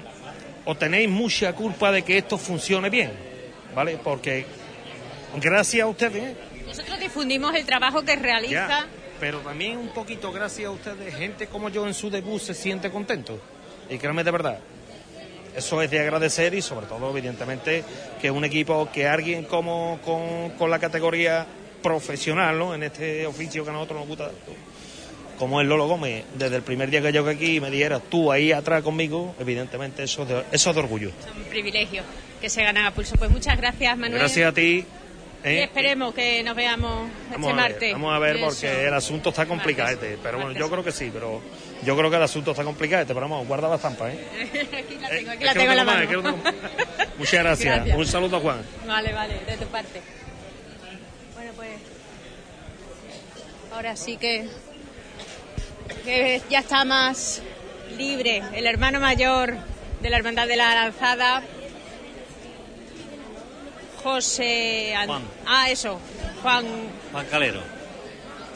o tenéis mucha culpa de que esto funcione bien, ¿vale? Porque gracias a ustedes, Nosotros difundimos el trabajo que realiza. ya, pero también un poquito gracias a ustedes, gente como yo en su debut se siente contento. Y créanme de verdad, eso es de agradecer y sobre todo, evidentemente, que un equipo, que alguien como con, con la categoría profesional, ¿no? En este oficio que a nosotros nos gusta tanto, como es Lolo Gómez, desde el primer día que llego aquí me dijeras tú ahí atrás conmigo, evidentemente eso es de, eso es de orgullo. Un privilegio que se ganan a pulso. Pues muchas gracias, Manuel. Gracias a ti. Y ¿eh? esperemos que nos veamos Vamos este a ver, martes. vamos a ver Eso. porque el asunto está complicado, pero bueno, yo creo que sí, pero yo creo que el asunto está complicado, pero vamos, guarda la estampa, ¿eh? aquí la tengo, aquí la tengo en la más, tengo- Muchas gracias. Gracias. Un saludo a Juan. Vale, vale, de tu parte. Bueno, pues ahora sí que, que ya está más libre el hermano mayor de la Hermandad de la Lanzada, José... An- Juan. Ah, eso, Juan Juan Calero.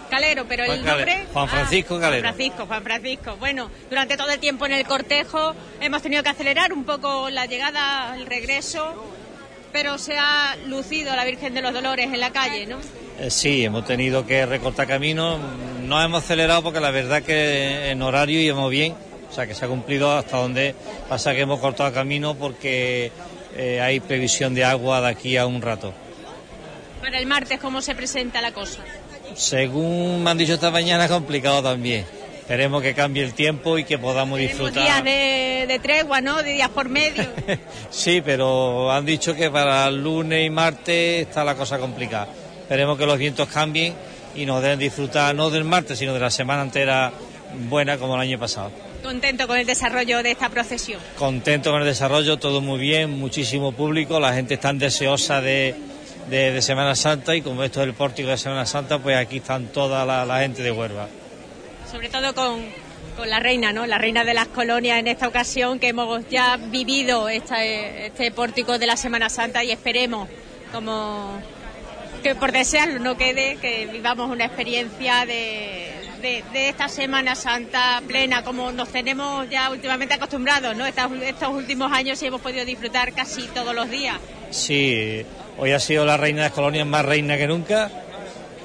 Calero, pero Juan el Calero. nombre... Juan Francisco Ah, Calero. Juan Francisco, Juan Francisco. Bueno, durante todo el tiempo en el cortejo hemos tenido que acelerar un poco la llegada, el regreso, pero se ha lucido la Virgen de los Dolores en la calle, ¿no? Eh, sí, hemos tenido que recortar camino. No hemos acelerado porque la verdad que en horario íbamos bien. O sea, que se ha cumplido hasta donde pasa que hemos cortado camino porque eh, hay previsión de agua de aquí a un rato. Para el martes, ¿cómo se presenta la cosa? Según me han dicho esta mañana, complicado también. Esperemos que cambie el tiempo y que podamos Tenemos días disfrutar. de, de tregua, ¿no? De días por medio. Sí, pero han dicho que para el lunes y martes está la cosa complicada. Esperemos que los vientos cambien y nos den disfrutar no del martes, sino de la semana entera buena como el año pasado. Contento con el desarrollo de esta procesión. Contento con el desarrollo, todo muy bien, muchísimo público, la gente está deseosa de, de- de Semana Santa y como esto es el pórtico de Semana Santa, pues aquí están toda la, la gente de Huelva. Sobre todo con, con la reina, ¿no? La reina de las colonias en esta ocasión, que hemos ya vivido esta- este pórtico de la Semana Santa y esperemos, como que por desearlo no quede, que vivamos una experiencia de, de, esta Semana Santa plena, como nos tenemos ya últimamente acostumbrados, ¿no? Estos, estos últimos años sí hemos podido disfrutar casi todos los días. Sí, hoy ha sido la reina de las colonias más reina que nunca,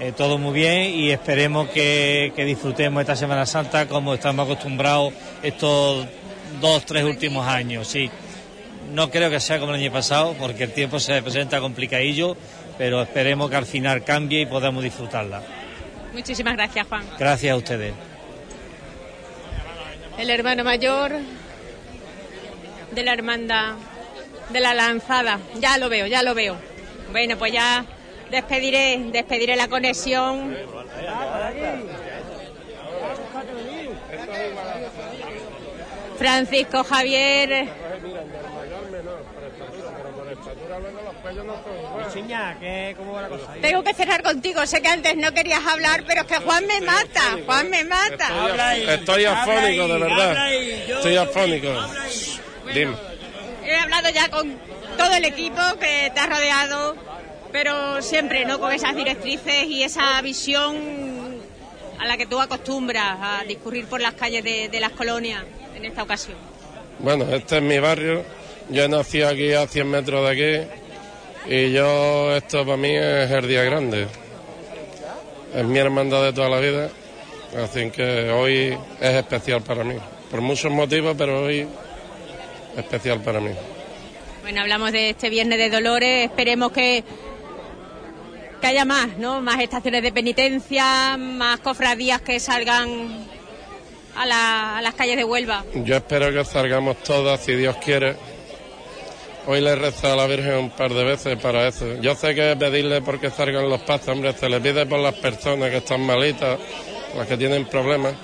eh, todo muy bien y esperemos que, que disfrutemos esta Semana Santa como estamos acostumbrados estos dos, tres últimos años, sí. no creo que sea como el año pasado, porque el tiempo se presenta complicadillo, pero esperemos que al final cambie y podamos disfrutarla. Muchísimas gracias, Juan. Gracias a ustedes. El hermano mayor de la hermandad de la lanzada. Ya lo veo, ya lo veo. Bueno, pues ya despediré, despediré la conexión. Francisco Javier. Tengo que cerrar contigo. Sé que antes no querías hablar, pero es que Juan me mata. Juan me mata. Estoy afónico, de verdad. Estoy afónico. Dime. He hablado ya con todo el equipo que te ha rodeado, pero siempre, ¿no? Con esas directrices y esa visión a la que tú acostumbras a discurrir por las calles de, de las colonias en esta ocasión. Bueno, este es mi barrio. Yo nacido aquí a 100 metros de aquí y yo, esto para mí es el día grande. Es mi hermandad de toda la vida, así que hoy es especial para mí. Por muchos motivos, pero hoy especial para mí. Bueno, hablamos de este Viernes de Dolores, esperemos que, que haya más, ¿no? Más estaciones de penitencia, más cofradías que salgan a, la- las calles de Huelva. Yo espero que salgamos todas, si Dios quiere. Hoy le he rezado a la Virgen un par de veces para eso. Yo sé que pedirle porque salgan los pasos, hombre, se le pide por las personas que están malitas, las que tienen problemas.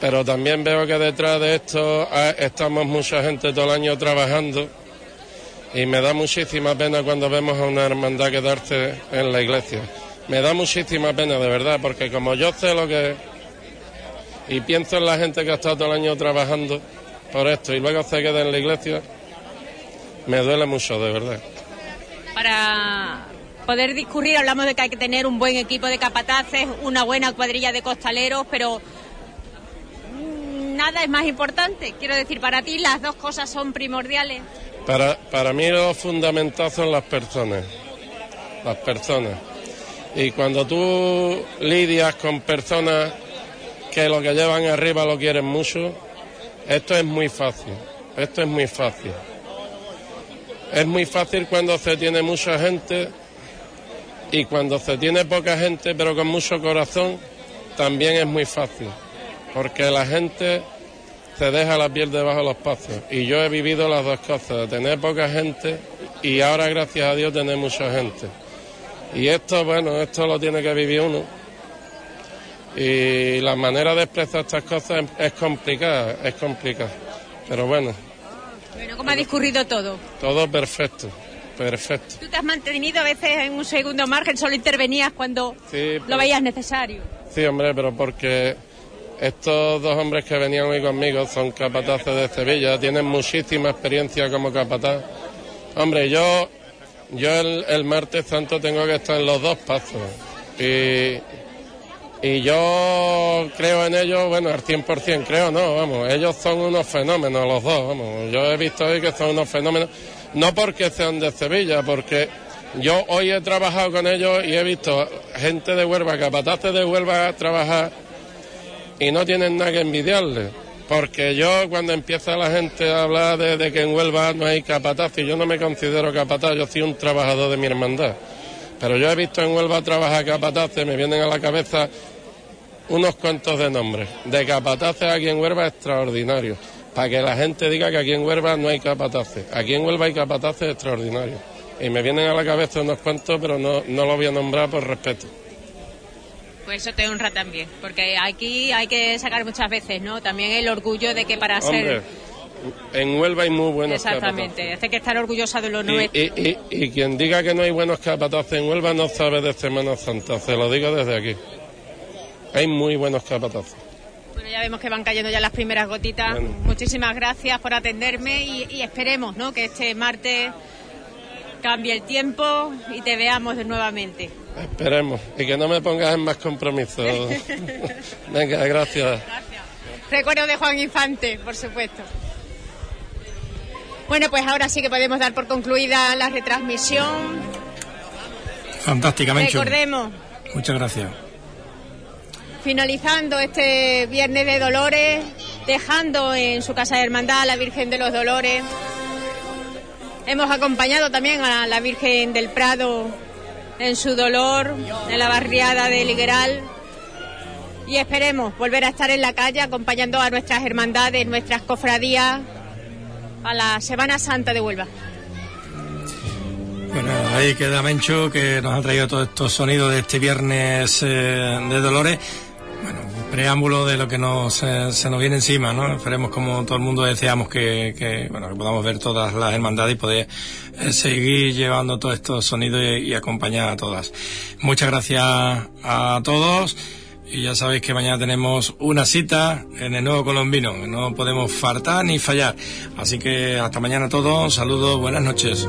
Pero también veo que detrás de esto ah, estamos mucha gente todo el año trabajando. Y me da muchísima pena cuando vemos a una hermandad quedarse en la iglesia. Me da muchísima pena, de verdad, porque como yo sé lo que y pienso en la gente que ha estado todo el año trabajando por esto y luego se queda en la iglesia, me duele mucho, de verdad. Para poder discurrir hablamos de que hay que tener un buen equipo de capataces, una buena cuadrilla de costaleros, pero nada es más importante. Quiero decir, para ti las dos cosas son primordiales. Para, para mí lo fundamental son las personas, las personas. Y cuando tú lidias con personas que lo que llevan arriba lo quieren mucho, esto es muy fácil, esto es muy fácil. Es muy fácil cuando se tiene mucha gente y cuando se tiene poca gente pero con mucho corazón, también es muy fácil. Porque la gente se deja la piel debajo de los pasos. Y yo he vivido las dos cosas, de tener poca gente y ahora gracias a Dios tener mucha gente. Y esto, bueno, esto lo tiene que vivir uno. Y la manera de expresar estas cosas es, complicada, es complicada. Pero bueno, Bueno, ¿cómo ha discurrido todo? todo perfecto, perfecto. Tú te has mantenido a veces en un segundo margen, solo intervenías cuando Sí, lo veías necesario. Sí, hombre, pero porque estos dos hombres que venían hoy conmigo son capataces de Sevilla, tienen muchísima experiencia como capataz. Hombre, yo, yo el, el martes santo tengo que estar en los dos pasos. Y, y yo creo en ellos, bueno, al 100% creo, no, vamos, ellos son unos fenómenos los dos, vamos. Yo he visto hoy que son unos fenómenos, no porque sean de Sevilla, porque yo hoy he trabajado con ellos y he visto gente de Huelva, capataces de Huelva trabajar y no tienen nada que envidiarle. Porque yo cuando empieza la gente a hablar de, que en Huelva no hay capataz, y yo no me considero capataz, yo soy un trabajador de mi hermandad. Pero yo he visto en Huelva trabajar capataces, me vienen a la cabeza unos cuantos de nombres. De capataces aquí en Huelva extraordinarios. Para que la gente diga que aquí en Huelva no hay capataces. Aquí en Huelva hay capataces extraordinarios. Y me vienen a la cabeza unos cuantos, pero no, no los voy a nombrar por respeto. Pues eso te honra también, porque aquí hay que sacar muchas veces, ¿no? También el orgullo de que para Hombre, ser... en Huelva hay muy buenos Exactamente, hace que estar orgullosa de lo capataces. nuestro. Y, y- y quien diga que no hay buenos capataces en Huelva no sabe de Semana Santa, se lo digo desde aquí. Hay muy buenos capataces. Bueno, ya vemos que van cayendo ya las primeras gotitas. Muchísimas gracias por atenderme y, y esperemos, ¿no? Que este martes cambie el tiempo y te veamos de nuevamente. Esperemos. Y que no me pongas en más compromisos. Venga, gracias. Recuerdo de Juan Infante, por supuesto. Bueno, pues ahora sí que podemos dar por concluida la retransmisión. Fantástica, Mencho. Recordemos, Muchas gracias. finalizando este Viernes de Dolores, dejando en su casa de hermandad a la Virgen de los Dolores, Hemos acompañado también a la Virgen del Prado en su dolor, en la barriada de Ligueral. Y esperemos volver a estar en la calle acompañando a nuestras hermandades, nuestras cofradías a la Semana Santa de Huelva. Bueno, ahí queda Mencho que nos ha traído todos estos sonidos de este viernes eh, de Dolores. Preámbulo de lo que nos, eh, se nos viene encima, ¿no? Esperemos como todo el mundo deseamos que, que, bueno, que podamos ver todas las hermandades y poder eh, seguir llevando todos estos sonidos y, y acompañar a todas. Muchas gracias a todos. Y ya sabéis que mañana tenemos una cita en el nuevo colombino. No podemos faltar ni fallar. Así que hasta mañana a todos. Saludos, buenas noches.